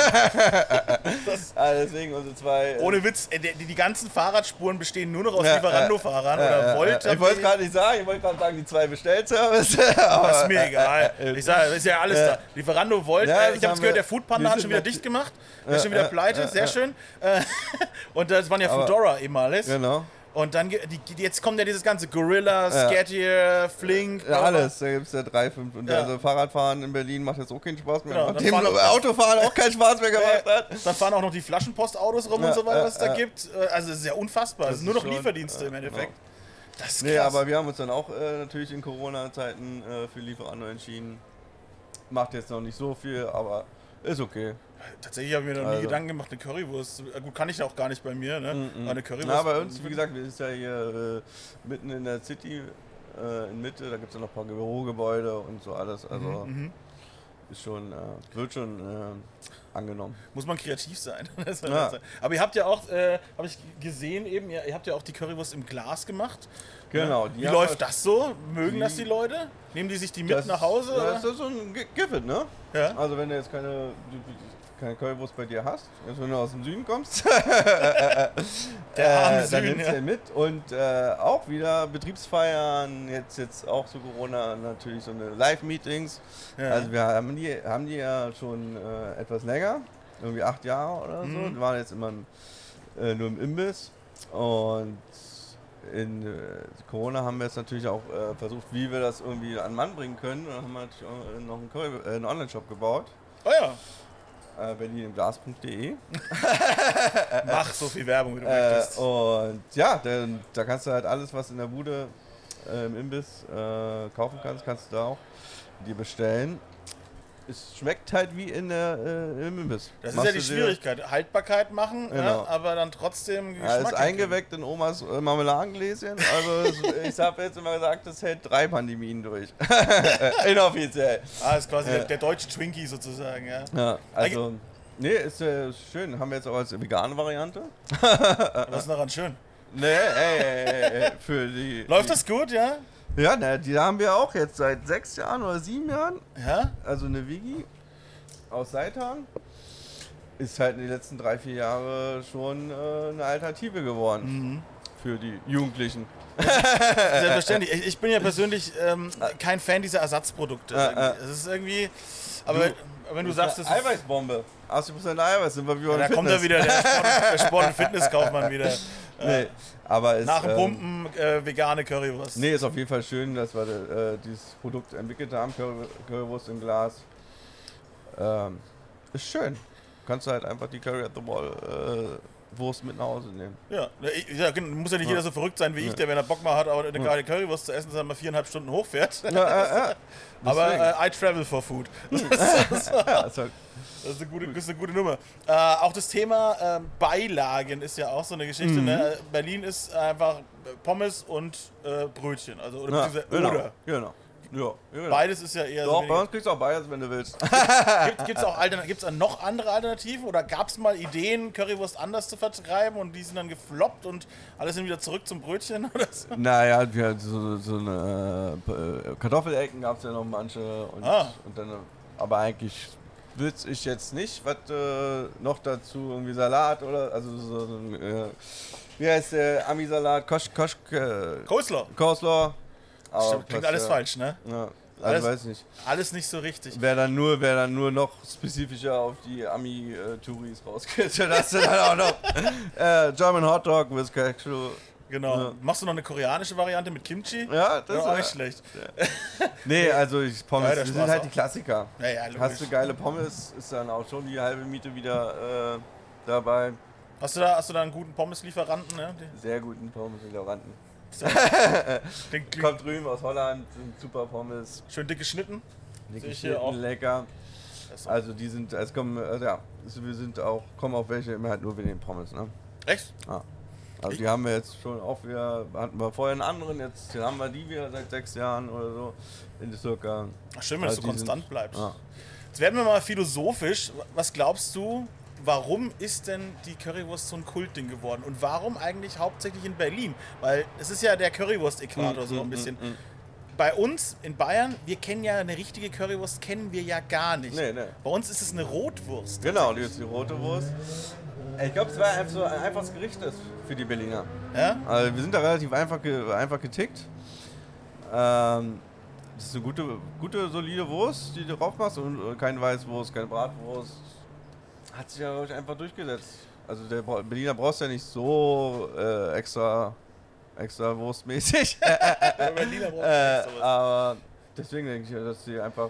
Das, ah, deswegen unsere zwei. äh, Ohne Witz, äh, die, die ganzen Fahrradspuren bestehen nur noch aus Ja, Lieferando-Fahrern äh, oder äh, Volt. äh, Ich wollte es gerade nicht sagen, ich wollte gerade sagen, die zwei Bestellservice. aber, ist mir egal. äh, Ich sage, ist ja alles da. Lieferando, Volt. Ja, äh, ich habe jetzt gehört, der Foodpanda hat schon wieder dicht gemacht. Ja, ist schon wieder pleite, sehr schön. Äh, Und das waren ja Aber- Foodora ehemals. Genau. Und dann, die, jetzt kommt ja dieses ganze Gorilla, Ja. Skatier, Flink. Ja, alles, da gibt es ja drei, fünf. Und Ja. also Fahrradfahren in Berlin macht jetzt auch keinen Spaß mehr. Genau, Nachdem fahren- Autofahren auch keinen Spaß mehr gemacht hat. Dann fahren auch noch die Flaschenpostautos rum Ja, und so weiter, was es da gibt. Äh, Also es ist ja unfassbar. Es sind nur noch Lieferdienste im Endeffekt. Das ist Nee, krass. aber wir haben uns dann auch äh, natürlich in Corona-Zeiten äh, für Lieferando entschieden. Macht jetzt noch nicht so viel, aber ist okay. Tatsächlich habe ich mir noch nie Also- Gedanken gemacht, eine Currywurst. äh, Gut, kann ich auch gar nicht bei mir, ne? Aber Eine Currywurst. Na, bei uns, wie gesagt, wir sind ja hier äh, mitten in der City, äh, in Mitte, da gibt es ja noch ein paar Bürogebäude und so alles. Also Mhm, ist schon, äh, wird schon äh, angenommen. Muss man kreativ sein. Ja. sein. Aber ihr habt ja auch, äh, habe ich gesehen eben, ihr, ihr habt ja auch die Currywurst im Glas gemacht. Genau. Wie die läuft halt- das so? Mögen das die Die- Leute? Nehmen die sich die mit Das- nach Hause? Ja, das ist so ein Gi- Gift, ne? Ja. Also wenn du jetzt keine, keine Currywurst bei dir hast, jetzt wenn du aus dem Süden kommst, äh, dann Süden, nimmst du ja. mit und äh, auch wieder Betriebsfeiern, jetzt jetzt auch zu Corona natürlich so eine Live-Meetings. Ja. Also wir haben die, haben die ja schon äh, etwas länger, irgendwie acht Jahre oder so. Mhm. Wir waren jetzt immer im, äh, nur im Imbiss und in äh, Corona haben wir jetzt natürlich auch äh, versucht, wie wir das irgendwie an Mann bringen können. Und dann haben wir natürlich auch noch einen, äh, einen Online-Shop gebaut, Oh ja. Äh, berlinimglas.de. Mach so viel Werbung, wie du Äh, möchtest. und ja, da, da kannst du halt alles, was in der Bude äh, im Imbiss äh, kaufen kannst, kannst du da auch dir bestellen. Es schmeckt halt wie in der, äh, im Imbiss. Das ist Machst ja die Schwierigkeit. Haltbarkeit machen, Genau. aber dann trotzdem Ja, ist Geschmack eingeweckt in Omas äh, Marmeladengläschen. Also ich habe jetzt immer gesagt, das hält drei Pandemien durch. Inoffiziell. Ah, ist quasi Ja. der, der deutsche Twinkie sozusagen, ja. Ja, also. Nee, ist äh, schön. Haben wir jetzt auch als vegane Variante. Was ist daran schön? Nee, ey, ey, ey, ey, für die. Läuft die, das gut, ja? Ja, ne, die haben wir auch jetzt seit sechs Jahren oder sieben Jahren. Ja? Also eine Wigi aus Seitan. Ist halt in den letzten drei, vier Jahren schon äh, eine Alternative geworden Mhm. für die Jugendlichen. Selbstverständlich. Ich, ich bin ja persönlich ähm, kein Fan dieser Ersatzprodukte. Irgendwie. äh. Es ist irgendwie. Aber Du, wenn du sagst, das Eiweißbombe. 80% Eiweiß sind wir wie ja, da kommt Fitness. da wieder der Sport, der Sport und Fitnesskaufmann wieder. Nee, aber es, Nach dem ähm, Pumpen äh, vegane Currywurst. Nee, ist auf jeden Fall schön, dass wir äh, dieses Produkt entwickelt haben, Curry- Currywurst im Glas. Ähm, ist schön. Kannst du halt einfach die Curry at the Wall äh, Wurst mit nach Hause nehmen. Ja, ja genau, muss ja nicht jeder so verrückt sein wie ich, der, wenn er Bock mal hat, aber eine geile Currywurst zu essen, dann mal viereinhalb Stunden hochfährt. Äh, äh. aber äh, I travel for food. ja, ist halt, Das ist eine gute, das ist eine gute Nummer. Äh, auch das Thema ähm, Beilagen ist ja auch so eine Geschichte. Mhm. Ne? Berlin ist einfach Pommes und äh, Brötchen. Also, oder, ja, genau, oder. genau. Ja, genau. Beides ist ja eher Doch, so. bei uns kriegst du auch beides, wenn du willst. Gibt es auch Altern gibt's auch noch andere Alternativen? Oder gab es mal Ideen, Currywurst anders zu vertreiben und die sind dann gefloppt und alle sind wieder zurück zum Brötchen? Oder so? naja, wir so, so eine äh, Kartoffelecken gab es ja noch manche. Und, Ah. und dann, aber eigentlich will's ich jetzt nicht, was äh, noch dazu, irgendwie Salat oder, also so, so ein, äh, wie heißt der, Ami-Salat, Kosch, Kosch, äh, Coleslaw. Coleslaw. Aber Stimmt, klingt alles äh, falsch, ne? Ja, Alles- also weiß nicht. Alles nicht so richtig. Wäre dann nur, wäre dann nur noch spezifischer auf die Ami-Touris rausgeht. Dann hast du dann auch noch äh, German Hot Dog with Cashew. Genau. Ja. Machst du noch eine koreanische Variante mit Kimchi? Ja, das Ja, ist auch äh, nicht schlecht. Nee, also ich Pommes, Ja, das sind halt auch. die Klassiker. Ja, ja, logisch. Hast du geile Pommes, ist dann auch schon die halbe Miete wieder äh, dabei. Hast du da, hast du da einen guten Pommeslieferanten? Ne? Sehr guten Pommes-Lieferanten. Klingt Kommt drüben aus Holland, sind super Pommes. schön dick geschnitten. Ich hier geschnitten, auch. lecker. Das Also die sind, es kommen, also ja, wir sind auch, kommen auch welche immer halt nur wegen den Pommes, ne? Echt? Also die haben wir jetzt schon auch wieder, hatten wir vorher einen anderen, jetzt haben wir die wieder seit sechs Jahren oder so in der circa. Ach, schön, wenn es Also so die konstant sind- bleibt. Ja. Jetzt werden wir mal philosophisch. Was glaubst du, warum ist denn die Currywurst so ein Kultding geworden? Und warum eigentlich hauptsächlich in Berlin? Weil es ist ja der Currywurst-Äquator Mm, so mm, ein bisschen. mm, mm. Bei uns in Bayern, wir kennen ja eine richtige Currywurst, kennen wir ja gar nicht. Nee, nee. Bei uns ist es eine Rotwurst. Genau, die ist die rote Wurst. Ich glaube, es war einfach so ein einfaches Gericht ist für die Berliner. Ja? Also wir sind da relativ einfach, einfach getickt. Ähm, das ist eine gute, gute, solide Wurst, die du drauf machst und äh, keine Weißwurst, keine Bratwurst. Hat sich ja einfach durchgesetzt. Also der Berliner brauchst ja nicht so äh, extra, extra wurstmäßig. Berliner braucht äh, sowas. aber deswegen denke ich, ja, dass sie einfach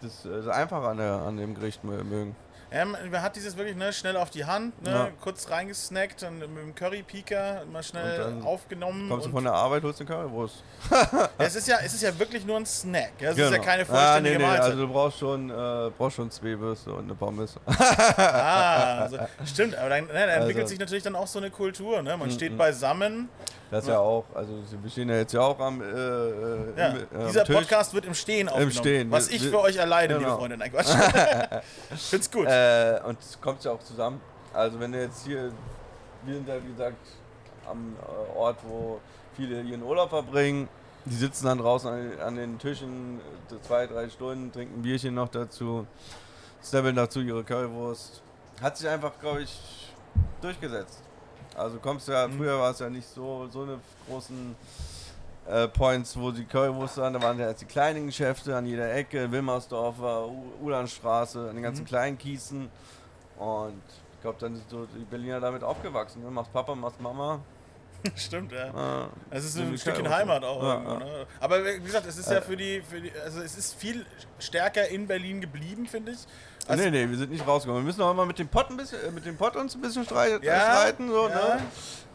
das, äh, das Einfache an, der, an dem Gericht mö- mögen. Ja, man hat dieses wirklich ne, schnell auf die Hand, ne, Ja. kurz reingesnackt und mit dem Curry-Pieker mal schnell aufgenommen. Kommst du von der Arbeit, holst du eine Currywurst. Ja, es, ist ja, es ist ja wirklich nur ein Snack. Ja? Es ist ja keine ah, vollständige nee, nee, Mahlzeit. Also du brauchst schon, äh, brauchst schon zwei Würste und eine Pommes. ah, also, stimmt, aber dann, ne, dann entwickelt Also- sich natürlich dann auch so eine Kultur. Ne? Man Mm, steht mm. beisammen. Das ist ja auch, also wir stehen ja jetzt ja auch am, äh, äh, Ja, im, äh, dieser am. Podcast wird im Stehen aufgenommen. Stehen. Was ich für euch alleine, liebe Genau. Freunde. Nein, Quatsch. Find's gut. Äh, und es kommt ja auch zusammen. Also wenn du jetzt hier, wir sind ja wie gesagt am äh, Ort, wo viele ihren Urlaub verbringen. Die sitzen dann draußen an, an den Tischen zwei, drei Stunden, trinken ein Bierchen noch dazu, snabbeln dazu ihre Currywurst. Hat sich einfach, glaube ich, durchgesetzt. Also kommst ja, Mhm. früher war es ja nicht so, so eine großen äh, Points, wo die Currywurst waren. Da waren ja jetzt die kleinen Geschäfte an jeder Ecke, Wilmersdorfer, U- Ulandstraße, an den ganzen Mhm. kleinen Kiezen. Und ich glaube, dann sind so die Berliner damit aufgewachsen. Ne? Machst Papa, machst Mama. Stimmt, ja. Äh, Es ist so ein Stückchen. Heimat auch. Irgendwo, ne? Aber wie gesagt, es ist ja Äh. für die, für die, also es ist viel stärker in Berlin geblieben, finde ich. Also, nee, nee, wir sind nicht rausgekommen. Wir müssen auch mal mit dem Pott ein bisschen, äh, mit dem Pott uns ein bisschen streiten, Ja, streiten so, ne?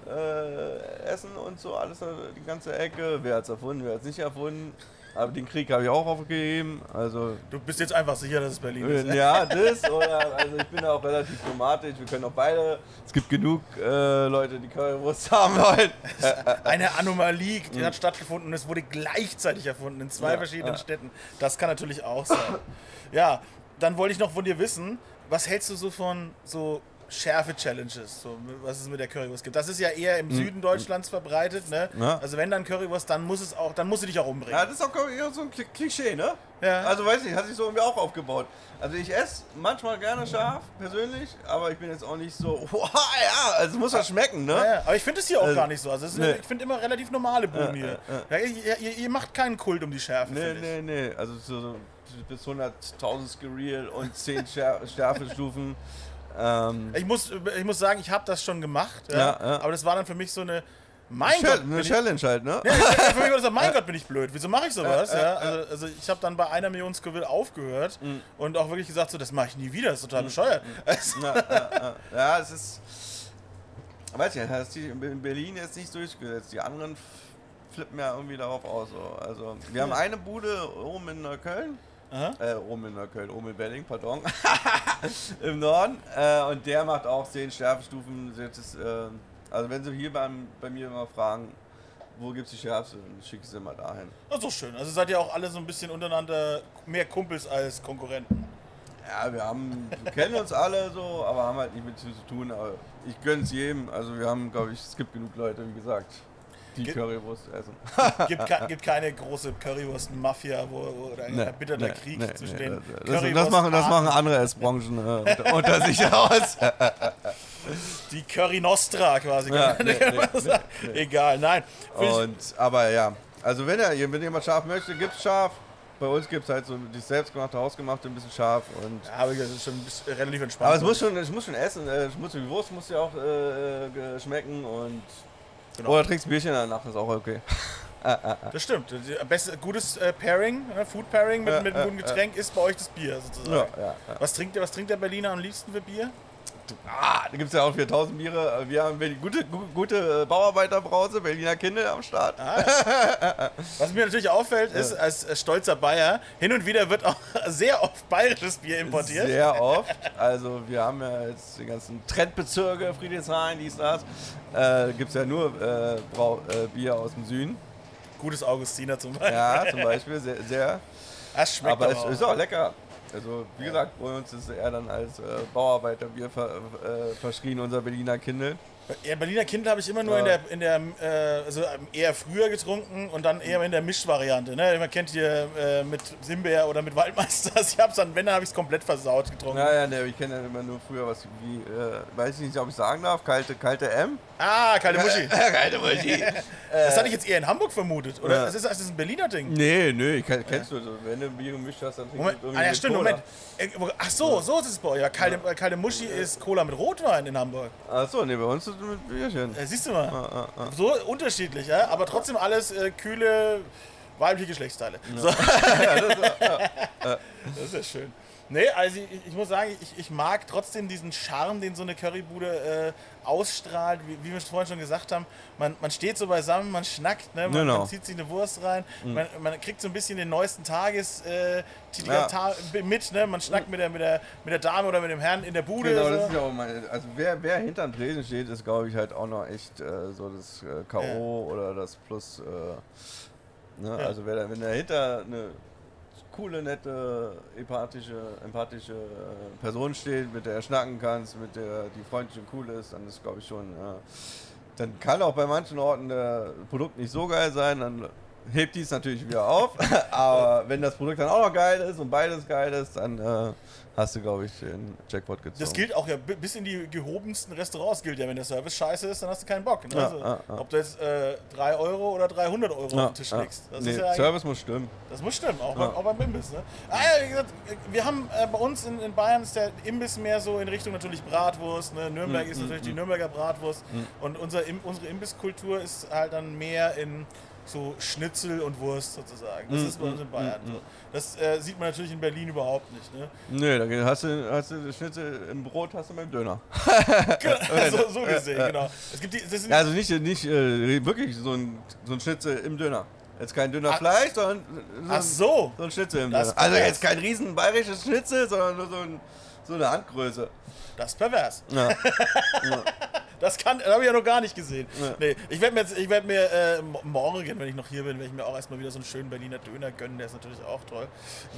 Äh, Essen und so, alles, äh, die ganze Ecke. Wer hat's erfunden, wer hat's nicht erfunden. Aber den Krieg habe ich auch aufgegeben. Also, Du bist jetzt einfach sicher, dass es Berlin ist. ja, das oder, also ich bin da auch relativ diplomatisch. Wir können auch beide. Es gibt genug äh, Leute, die Currywurst haben wollen. Eine Anomalie, die hat stattgefunden und es wurde gleichzeitig erfunden in zwei Ja, verschiedenen ja. Städten. Das kann natürlich auch sein. ja, dann wollte ich noch von dir wissen, was hältst du so von so Schärfe-Challenges, so, was es mit der Currywurst gibt. Das ist ja eher im Süden Deutschlands verbreitet, ne? Ja. Also wenn dann Currywurst, dann muss es auch, dann muss sie dich auch umbringen. Ja, das ist auch eher so ein Kli- Klischee, ne? Ja. Also weiß nicht, hat sich so irgendwie auch aufgebaut. Also ich esse manchmal gerne scharf, persönlich, aber ich bin jetzt auch nicht so, wow, ja, also es muss ja schmecken, ne? Ja, aber ich finde es hier auch Also, gar nicht so. Also ist, nee. ich finde immer relativ normale Buden hier. Ja, ihr, ihr, ihr macht keinen Kult um die Schärfe, Nee, nee, nee, also so, bis 100.000 Skurril und 10 Schär Schärfestufen. Ähm, Ich muss, ich muss sagen, ich habe das schon gemacht, ja, Ja, aber das war dann für mich so eine, mein Gott, eine ich, Challenge halt, ne? Ja, für mich war das so, mein Gott, bin ich blöd. Wieso mache ich sowas? Ja, also, also ich habe dann bei einer Million Scoville aufgehört Mhm. und auch wirklich gesagt, so, das mache ich nie wieder, das ist total bescheuert. Also, Ja, ja, ja. ja, es ist. Weiß ich, hat sich in Berlin jetzt nicht durchgesetzt. Die anderen flippen ja irgendwie darauf aus. So. Also, wir haben eine Bude oben in Neukölln. Äh, oben in Neukölln, oben in Wedding, pardon. Im Norden. Äh, und der macht auch 10 Schärfestufen. Das äh, also, wenn Sie hier beim, bei mir mal fragen, wo gibt es die schärfste, dann schicke ich sie mal dahin. das ist doch schön. Also seid ihr auch alle so ein bisschen untereinander mehr Kumpels als Konkurrenten. Ja, wir haben, wir kennen uns alle so, aber haben halt nicht mit zu tun. Aber ich gönn's jedem. Also wir haben, glaube ich, es gibt genug Leute, wie gesagt, die Ge- Currywurst essen. Gibt, gibt keine große Currywurst-Mafia wo, wo, oder ein Nee, erbitterter nee, Krieg nee, zwischen den das, das, machen, das machen andere Essbranchen äh, unter, unter sich aus. Die Curry Nostra quasi. Ja. Egal, nein. Find ich- Und, aber ja, also wenn, er, wenn jemand scharf möchte, gibt's scharf. Bei uns gibt es halt so die selbstgemachte, hausgemachte, ein bisschen scharf. Und Ja, aber das ist schon ein bisschen relativ entspannt. aber es muss schon, ich muss schon essen. Äh, ich muss, die Wurst muss ja auch äh, äh, schmecken. Und Genau. Oder trinkst Bierchen danach, ist auch okay. Das stimmt. Das beste, gutes äh, Pairing, äh, Food Pairing mit, Ja, mit einem guten Getränk ist bei euch das Bier sozusagen. Ja, ja. Was, trinkt der, was trinkt der Berliner am liebsten für Bier? Ah, da gibt es ja auch 4000 Biere. Wir haben gute, gu- gute äh, Bauarbeiterbrause, Berliner Kindle am Start. Was mir natürlich auffällt, ist, als stolzer Bayer, hin und wieder wird auch sehr oft bayerisches Bier importiert. Sehr oft. Also wir haben ja jetzt die ganzen Trendbezirke, Friedrichshain, dies, das. Äh, gibt es ja nur äh, Brau äh, Bier aus dem Süden. Gutes Augustiner zum Beispiel. Ja, zum Beispiel. Sehr, sehr. Das schmeckt Aber es auch. ist auch lecker. Also wie gesagt, bei uns ist er dann als äh, Bauarbeiterbier ver, äh, verschrien, unser Berliner Kindle. Ja, Berliner Kindle habe ich immer nur Ja. in der, in der äh, also ähm, eher früher getrunken und dann eher in der Mischvariante. Ne? Man kennt hier äh, mit Simbeer oder mit Waldmeister. Ich hab's dann, wenn, habe ich es komplett versaut getrunken. Naja, ne, ich kenne ja immer nur früher was wie, äh, weiß ich nicht, ob ich sagen darf, kalte, kalte M. Ah, kalte Muschi. kalte Muschi. Das hatte ich jetzt eher in Hamburg vermutet. Oder Ja. ist das, ist das ein Berliner Ding? Nee, nee, kennst du so. Wenn du Bier gemischt hast, dann trinkst du ah, ja, stimmt. Moment. Äh, Ach so, so ist es bei euch. Ja, kalte, kalte Muschi ist Cola mit Rotwein in Hamburg. Achso, nee, bei uns ist es mit Bierchen. Äh, siehst du mal. Ah, ah, ah. So unterschiedlich, ja? aber trotzdem alles äh, kühle weibliche Geschlechtsteile. So. das ist ja schön. Nee, also ich, ich muss sagen, ich, ich mag trotzdem diesen Charme, den so eine Currybude äh, ausstrahlt, wie, wie wir vorhin schon gesagt haben. Man, man steht so beisammen, man schnackt, ne? man, Genau. man zieht sich eine Wurst rein, man, man kriegt so ein bisschen den neuesten Tages äh, Ja. Mit, ne? man schnackt mit der, mit, der, mit der Dame oder mit dem Herrn in der Bude. Genau, so. das ist ja auch meine, also wer, wer hinterm Tresen steht, ist glaube ich halt auch noch echt äh, so das äh, K.O. oder das Plus. Äh, ne? Ja. Also wer da, wenn dahinter eine coole, nette, empathische, empathische äh, Person steht, mit der er schnacken kannst, mit der die freundlich und cool ist, dann ist glaube ich schon, äh, dann kann auch bei manchen Orten das Produkt nicht so geil sein, dann hebt dies natürlich wieder auf. Aber wenn das Produkt dann auch noch geil ist und beides geil ist, dann äh, hast du, glaube ich, den Jackpot gezogen. Das gilt auch ja bi- bis in die gehobensten Restaurants gilt ja, wenn der Service scheiße ist, dann hast du keinen Bock. Ne? Ja, also, ja, ja. Ob du jetzt äh, 3 Euro oder 300 Euro Ja, auf den Tisch legst. Das, nee, ja Service muss stimmen. das muss stimmen, auch, beim, auch beim Imbiss. Ne? Ah, ja, wie gesagt, wir haben äh, bei uns in, in Bayern ist der Imbiss mehr so in Richtung natürlich Bratwurst. Ne? Nürnberg Mm, ist mm, natürlich die mm. Nürnberger Bratwurst. Und unser, unsere Imbisskultur ist halt dann mehr in so Schnitzel und Wurst sozusagen. Das Mm, ist bei uns mm, in Bayern mm, so. Das äh, sieht man natürlich in Berlin überhaupt nicht. Ne? Nee, da hast du, hast du Schnitzel im Brot, hast du beim Döner. so, so gesehen, genau. Es gibt die, Ja, also nicht, nicht äh, wirklich so ein, so ein Schnitzel im Döner. Jetzt kein Döner Ach- Fleisch, sondern so Ach ein, so. so ein Schnitzel im Das Döner. Also jetzt kein riesen bayerisches Schnitzel, sondern nur so, ein, so eine Handgröße. Das ist pervers. Ja. Das kann, das habe ich ja noch gar nicht gesehen. Ja. Nee, ich werde mir jetzt, ich werde mir äh, mo- morgen, wenn ich noch hier bin, werde ich mir auch erstmal wieder so einen schönen Berliner Döner gönnen. Der ist natürlich auch toll.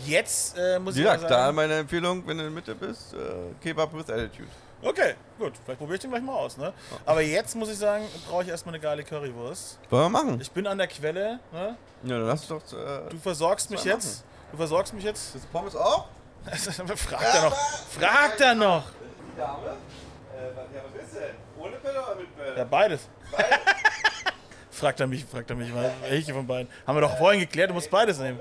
Jetzt äh, muss ich mal gesagt, da sagen. meine Empfehlung, wenn du in der Mitte bist, äh, Kebab with Attitude. Okay, gut. Vielleicht probiere ich den gleich mal aus. Ne? Aber jetzt muss ich sagen, brauche ich erstmal eine geile Currywurst. Wollen wir machen? Ich bin an der Quelle. Ne? Ja, dann lass doch. Äh, Du versorgst mich jetzt. Du versorgst mich jetzt. das Pommes auch? Fragt er noch. Fragt er noch. Dame? Äh, was, ja, was ist denn? Ohne Pelle oder mit Pelle? Ja, beides. fragt er mich, fragt er mich mal, welche von beiden. Haben wir doch vorhin geklärt, du musst beides nehmen.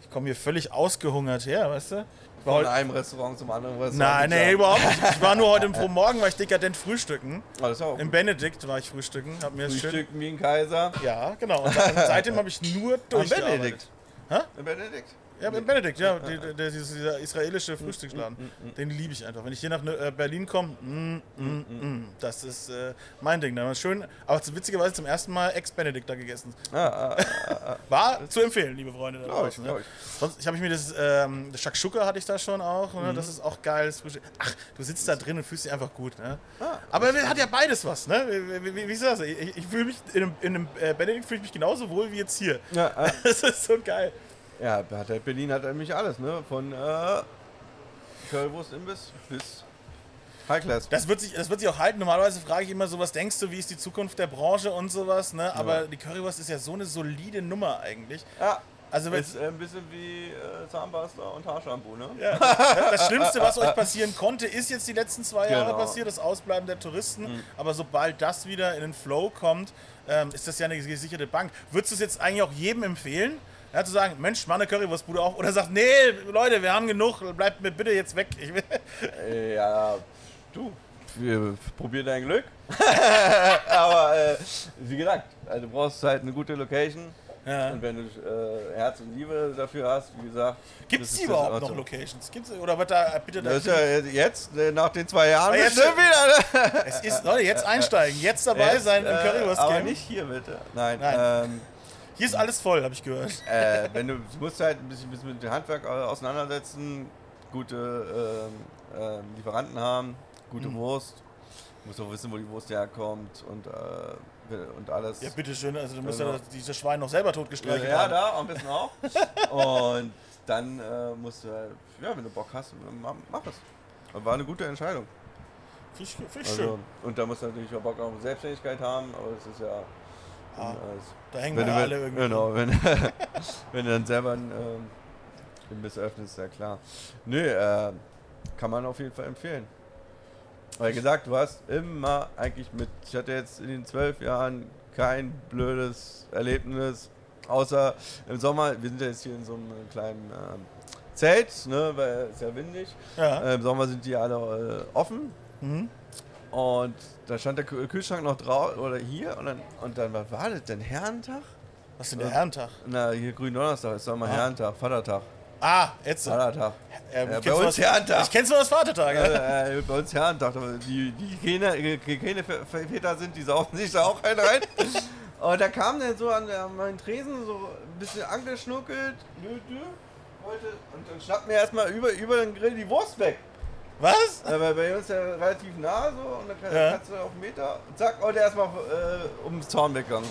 Ich komme hier völlig ausgehungert her, weißt du? Ich war Von einem Restaurant zum anderen Restaurant. nein, nee, überhaupt nicht. Ich war nur heute im Morgen, war ich dekadent frühstücken. Oh, das ist auch Im Benedikt war ich frühstücken. Hab mir schön. Frühstück wie ein Kaiser. Ja, genau. Und seitdem habe ich nur Am durchgearbeitet. Benedikt. Hä? Im Benedikt. Ja, im Benedikt, ja, die, der, dieses, dieser israelische Frühstücksladen. Den liebe ich einfach. Wenn ich hier nach äh, Berlin komme, mm, mm, mm, das ist äh, mein Ding. Da schön, aber zu- witzigerweise zum ersten Mal Ex-Benedikt da gegessen. Ah, ah, ah, War zu empfehlen, liebe Freunde. Da ich, draußen, glaub ne? ich. Sonst ich habe ich mir das, ähm, das Shakshuka hatte ich da schon auch. Ne? Mhm. Das ist auch geiles Frühstück. Ach, du sitzt da drin und fühlst dich einfach gut. Ne? Ah, aber es hat ja beides was. Ne? Wie, wie, wie, ist das? Ich, ich fühle mich in einem, in einem äh, Benedikt fühle ich mich genauso wohl wie jetzt hier. ja, ah. Das ist so geil. Ja, hat halt Berlin hat nämlich alles, ne? Von äh, Currywurst-Imbiss bis High Class. Das wird, sich, das wird sich auch halten. Normalerweise frage ich immer so, was denkst du, wie ist die Zukunft der Branche und sowas, ne? Aber die Currywurst ist ja so eine solide Nummer eigentlich. Ja, Also ist äh, ein bisschen wie äh, Zahnpasta und Haarshampoo, ne? ja, das, Schlimmste, was euch passieren konnte, ist jetzt die letzten zwei Jahre Genau. Mhm. passiert, das Ausbleiben der Touristen. Aber sobald das wieder in den Flow kommt, ähm, ist das ja eine gesicherte Bank. Würdest du es jetzt eigentlich auch jedem empfehlen? Ja, zu sagen, Mensch, mach eine Currywurstbude auf. Oder sagt, nee, Leute, wir haben genug, bleibt mir bitte jetzt weg. Äh, ja, du, wir probier dein Glück. Aber äh, wie gesagt, also du brauchst halt eine gute Location. Ja. Und wenn du äh, Herz und Liebe dafür hast, wie gesagt. Gibt es überhaupt noch. Locations? Gibt's, oder wird da bitte da Das ist ja jetzt, äh, nach den zwei Jahren, Ah, jetzt bestimmt wieder. Ne? Es ist, Leute, jetzt einsteigen, jetzt dabei Jetzt, sein im äh, Currywurst Aber Game. nicht hier, bitte. Nein. Nein. Ähm, Hier ist alles voll, habe ich gehört. äh, wenn du, musst halt ein bisschen, bisschen mit dem Handwerk auseinandersetzen, gute ähm, ähm, Lieferanten haben, gute Mhm. Wurst. Du musst auch wissen, wo die Wurst herkommt und, äh, und alles. Ja, bitteschön, also du musst Genau. ja dieses Schwein noch selber totgestreichelt ja, haben. da, auch ein bisschen auch. und dann äh, musst du halt, ja, wenn du Bock hast, mach, mach es. War eine gute Entscheidung. Find ich Also, schön. und da musst du natürlich auch Bock auf Selbstständigkeit haben, aber es ist ja. Ah, alles. da hängen Wenn wir alle irgendwie. genau, wenn, wenn du dann selber einen ähm, Imbiss öffnest, ja klar. Nö, äh, kann man auf jeden Fall empfehlen. Weil gesagt, du hast immer eigentlich mit, ich hatte jetzt in den zwölf Jahren kein blödes Erlebnis, außer im Sommer, wir sind ja jetzt hier in so einem kleinen ähm, Zelt, ne, weil es ist ja windig. Ja. Äh, Im Sommer sind die alle äh, offen Mhm. Und da stand der Kühl- Kühlschrank noch draußen oder hier und dann, und dann was war das denn? Herrentag? Was ist denn der Herrentag? Na, hier Gründonnerstag ist doch mal Ah. Herrentag, Vatertag. Ah, jetzt. Vatertag. Ähm, Ja, ich bei uns Herrentag. Ich kenn's nur als Vatertag. ja. Äh, äh, bei uns Herrentag. Die, die keine, äh, keine Vä- Vä- Väter sind, die saufen sich da auch einen rein. Und da kam der so an, an meinen Tresen so ein bisschen angeschnuckelt. Wollte, und dann schnappt mir erstmal über, über den Grill die Wurst weg. Was? Aber bei uns ja relativ nah so und dann kann, Ja. kannst du auf einen Meter und zack, und erstmal äh, ums Zaun weggegangen.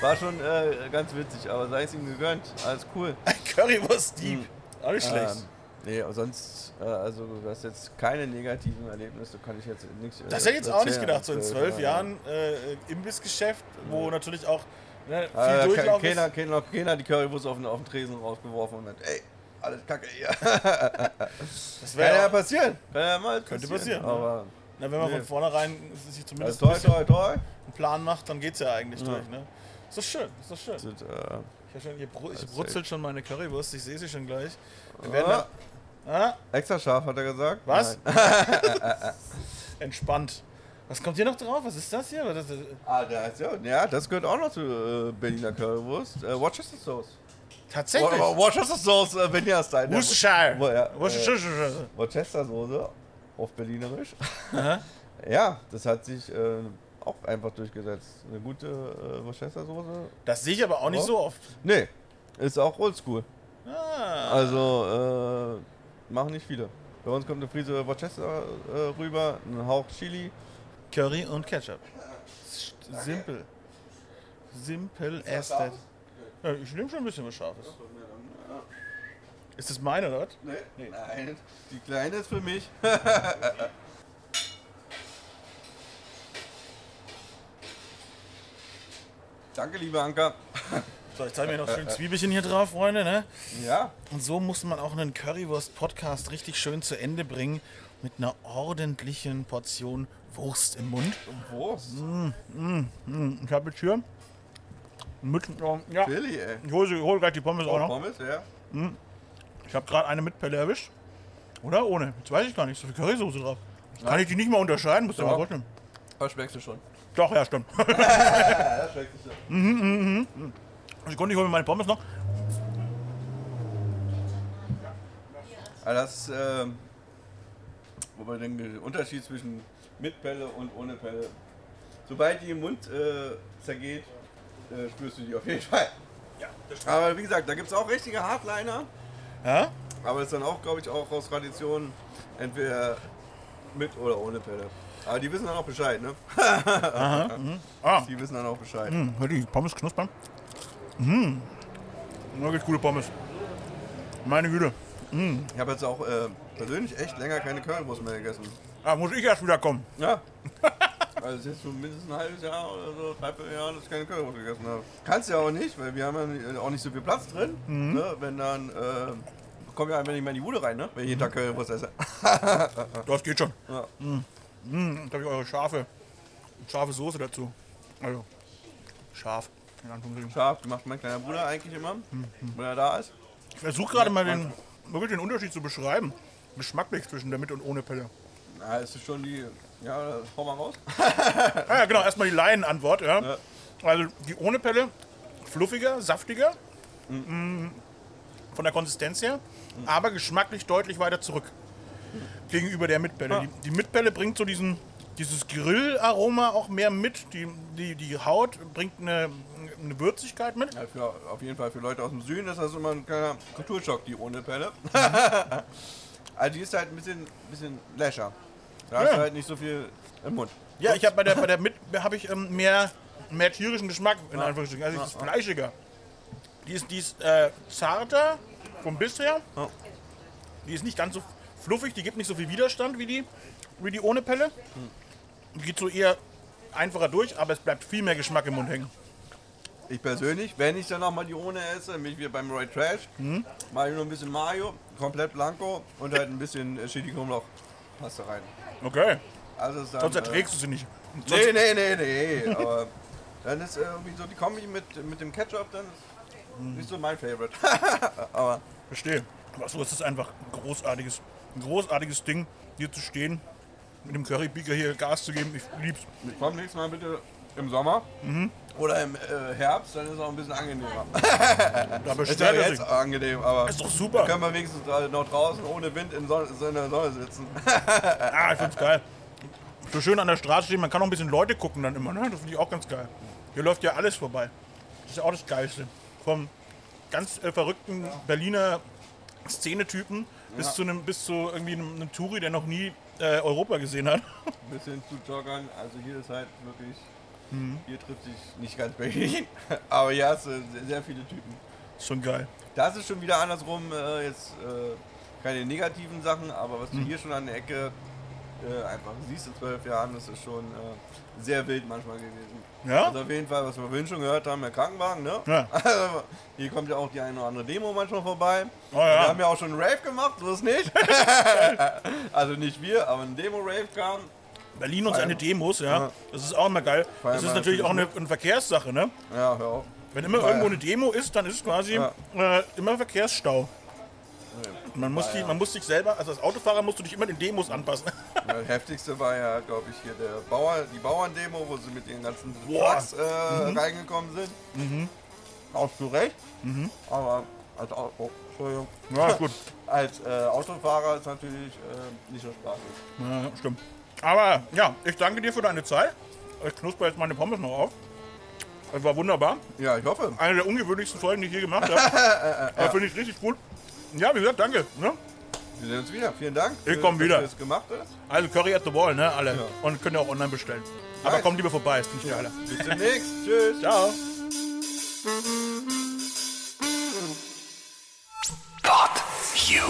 War schon äh, ganz witzig, aber sei es ihm gegönnt. Alles cool. Ein Currywurst-Dieb. Auch nicht schlecht. Ähm, nee, sonst, äh, also du hast jetzt keine negativen Erlebnisse, kann ich jetzt nichts. das hätte ich jetzt auch nicht erzählen. gedacht, so in Äh, zwölf äh, Jahren äh, Imbissgeschäft, wo natürlich auch ne, viel Äh, keiner, ist. keiner, keiner die Currywurst auf den, auf den Tresen rausgeworfen und meint, ey, alles kacke hier. Das Kann wäre ja passieren. Kann ja mal Könnte passieren. Aber na, wenn man Nee. von vornherein sich also, zumindest toi, ein bisschen toi, toi. einen Plan macht, dann geht's ja eigentlich Ja. durch. Ne? Ist doch schön, ist doch schön. Das äh, Ich, schon, bru ich Das brutzelt schon meine Currywurst, ich sehe sie schon gleich. Wir ah, werden da, ah, extra scharf, hat er gesagt. Was? Entspannt. Was kommt hier noch drauf? Was ist das hier? Das? Ah, da ist ja, ja, das gehört auch noch zu äh, Berliner Currywurst. Äh, Worcester Sauce. Tatsächlich. Wo- wo- Worcester Sauce, äh, Berliner Style. Worcestershire. Wo- ja, Worcestershire. Worcester Soße auf Berlinerisch. Ja, das hat sich äh, auch einfach durchgesetzt. Eine gute äh, Worcester Soße. Das sehe ich aber auch nicht so oft. Nee, ist auch oldschool. Ah. Also äh, machen nicht viele. Bei uns kommt eine Prise Worcester äh, rüber, ein Hauch Chili Curry und Ketchup. Simpel. Simpel as that. Ja, ich nehme schon ein bisschen was Scharfes. Ist das meine, oder was? Nee. Nein, die kleine ist für mich. Danke, liebe Anka. So, ich zeige mir noch schön Zwiebelchen hier drauf, Freunde, ne? Ja, Und so muss man auch einen Currywurst-Podcast richtig schön zu Ende bringen. Mit einer ordentlichen Portion Wurst im Mund. Wurst. Ich habe jetzt hier mit, ja, Billy, ey. ich hole, hole gleich die Pommes auch noch. Pommes, ja. Ich habe gerade eine mit Pelle erwischt. Oder ohne? Jetzt weiß ich gar nicht. So viel Currysoße drauf. Kann ich die nicht mal unterscheiden? Musst du dir mal vorstellen. Was schmeckst du schon? Doch, ja, stimmt. Ja, das schmeckt sich schon. Sekunde, ich hole mir meine Pommes noch. Also das, ähm, wobei den Unterschied zwischen mit Pelle und ohne Pelle, sobald die im Mund äh, zergeht, äh, spürst du die auf jeden Fall. Ja, das Aber wie gesagt, da gibt es auch richtige Hardliner, Ja? aber das ist dann auch, glaube ich, auch aus Tradition entweder mit oder ohne Pelle. Aber die wissen dann auch Bescheid, ne? Ah, Die wissen dann auch Bescheid. mh, hör die Pommes knuspern. Mmh. Wirklich coole Pommes. Meine Güte. Ich habe jetzt auch äh, persönlich echt länger keine Currywurst mehr gegessen. Ah, muss ich erst wieder kommen. Ja. Also es ist jetzt schon mindestens ein halbes Jahr oder so, dreiviertel Jahr, dass ich keine Currywurst gegessen habe. Kannst du ja auch nicht, weil wir haben ja nicht- auch nicht so viel Platz drin. Ne? Wenn dann, äh, kommen ja einfach nicht mehr in die Bude rein, ne? Wenn ich jeden Tag Currywurst esse. Das geht schon. Ja. Mmh, da habe ich eure scharfe, scharfe Soße dazu. Also, scharf. In Anführungsstrichen. Scharf, die macht mein kleiner Bruder eigentlich immer, wenn er da ist. Ich versuche gerade mal den, wirklich den Unterschied zu beschreiben. Geschmacklich zwischen der mit und ohne Pelle. Na, es ist schon die, ja, hau mal raus. Ah, ja, genau, erstmal die Laienantwort. Ja. Ja. Also die ohne Pelle, fluffiger, saftiger, mm, von der Konsistenz her, aber geschmacklich deutlich weiter zurück gegenüber der Mitpelle. Ja. Die, die Mitpelle bringt so diesen, dieses Grillaroma auch mehr mit. Die, die, die Haut bringt eine, eine Würzigkeit mit. Ja, für, auf jeden Fall für Leute aus dem Süden ist das immer ein kleiner Kulturschock, die ohne Pelle. also die ist halt ein bisschen, bisschen läscher. Da hast Ja. du halt nicht so viel im Mund. Ja, ich habe bei der, bei der mit habe ich ähm, mehr, mehr tierischen Geschmack in Anführungsstrichen. Also die ist fleischiger. Die ist, die ist äh, zarter vom Biss her. Ja. Die ist nicht ganz so fluffig, die gibt nicht so viel Widerstand wie die, wie die ohne Pelle. Die geht so eher einfacher durch, aber es bleibt viel mehr Geschmack im Mund hängen. Ich persönlich, wenn ich dann nochmal die ohne esse, mich wie beim Roy Trash, Mhm. mache ich nur ein bisschen Mayo, komplett Blanco und halt ein bisschen äh, Chili Knoblauch passt da rein. Okay, Also dann, sonst erträgst du sie nicht. Äh, Sonst, nee, nee, nee, nee. aber dann ist äh, irgendwie so die Kombi mit, mit dem Ketchup dann ist Mhm. nicht so mein Favorite. aber Verstehe. Aber so ist es einfach ein großartiges, ein großartiges Ding, hier zu stehen, mit dem Currybeaker hier Gas zu geben. Ich lieb's. ich komme nächstes Mal bitte im Sommer Mhm. oder im äh, Herbst, dann ist es auch ein bisschen angenehmer. Da Ist ja jetzt angenehm, aber Ist doch super. können wir wenigstens noch draußen ohne Wind in, Sonne, in der Sonne sitzen. Ah, ich find's geil. So schön an der Straße stehen, man kann auch ein bisschen Leute gucken dann immer, ne? Das finde ich auch ganz geil. Hier läuft ja alles vorbei. Das ist ja auch das Geilste. Vom ganz äh, verrückten Berliner Szenetypen bis zu einem, bis zu irgendwie einem, einem Touri, der noch nie äh, Europa gesehen hat. Ein bisschen zu joggern, also hier ist halt wirklich, Mhm. hier trifft sich nicht ganz Berlin, aber hier hast du sehr, sehr viele Typen. Ist schon geil. Das ist schon wieder andersrum, äh, jetzt äh, keine negativen Sachen, aber was Mhm. du hier schon an der Ecke äh, einfach siehst in zwölf Jahren, das ist schon äh, sehr wild manchmal gewesen. Ja? Also auf jeden Fall, was wir vorhin schon gehört haben, der Krankenwagen, ne? Ja. Also, hier kommt ja auch die eine oder andere Demo manchmal vorbei. Oh ja. Wir haben ja auch schon einen Rave gemacht, so ist nicht. also nicht wir, aber ein Demo-Rave kam. Berlin und seine. Demos, ja. Ja. Das ist auch immer geil. Das ist natürlich auch eine, eine Verkehrssache, ne? Ja, hör auf. Wenn immer irgendwo eine Demo ist, dann ist es quasi äh, immer Verkehrsstau. Man muss, die, man muss sich selber, also als Autofahrer musst du dich immer den Demos anpassen. Das heftigste war ja, glaube ich, hier der Bauer, die Bauerndemo, wo sie mit den ganzen. Trucks äh, reingekommen sind. Auch zu Recht. Aber als, oh, ja, als äh, Autofahrer ist natürlich äh, nicht so spaßig. Ja, stimmt. Aber ja, ich danke dir für deine Zeit. Ich knusper jetzt meine Pommes noch auf. Das war wunderbar. Ja, ich hoffe. Eine der ungewöhnlichsten Folgen, die ich je gemacht habe. Aber finde ich richtig gut. Ja, wie gesagt, danke. Ne? Wir sehen uns wieder. Vielen Dank. Ich für- komm dass wieder. du das gemacht hast. Also Curry at the Wall, ne? Alle. Ja. Und könnt ihr auch online bestellen. Aber Nice. kommt lieber vorbei, ist nicht für alle. Bis demnächst. Tschüss. Ciao. You.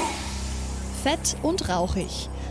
Fett und rauchig.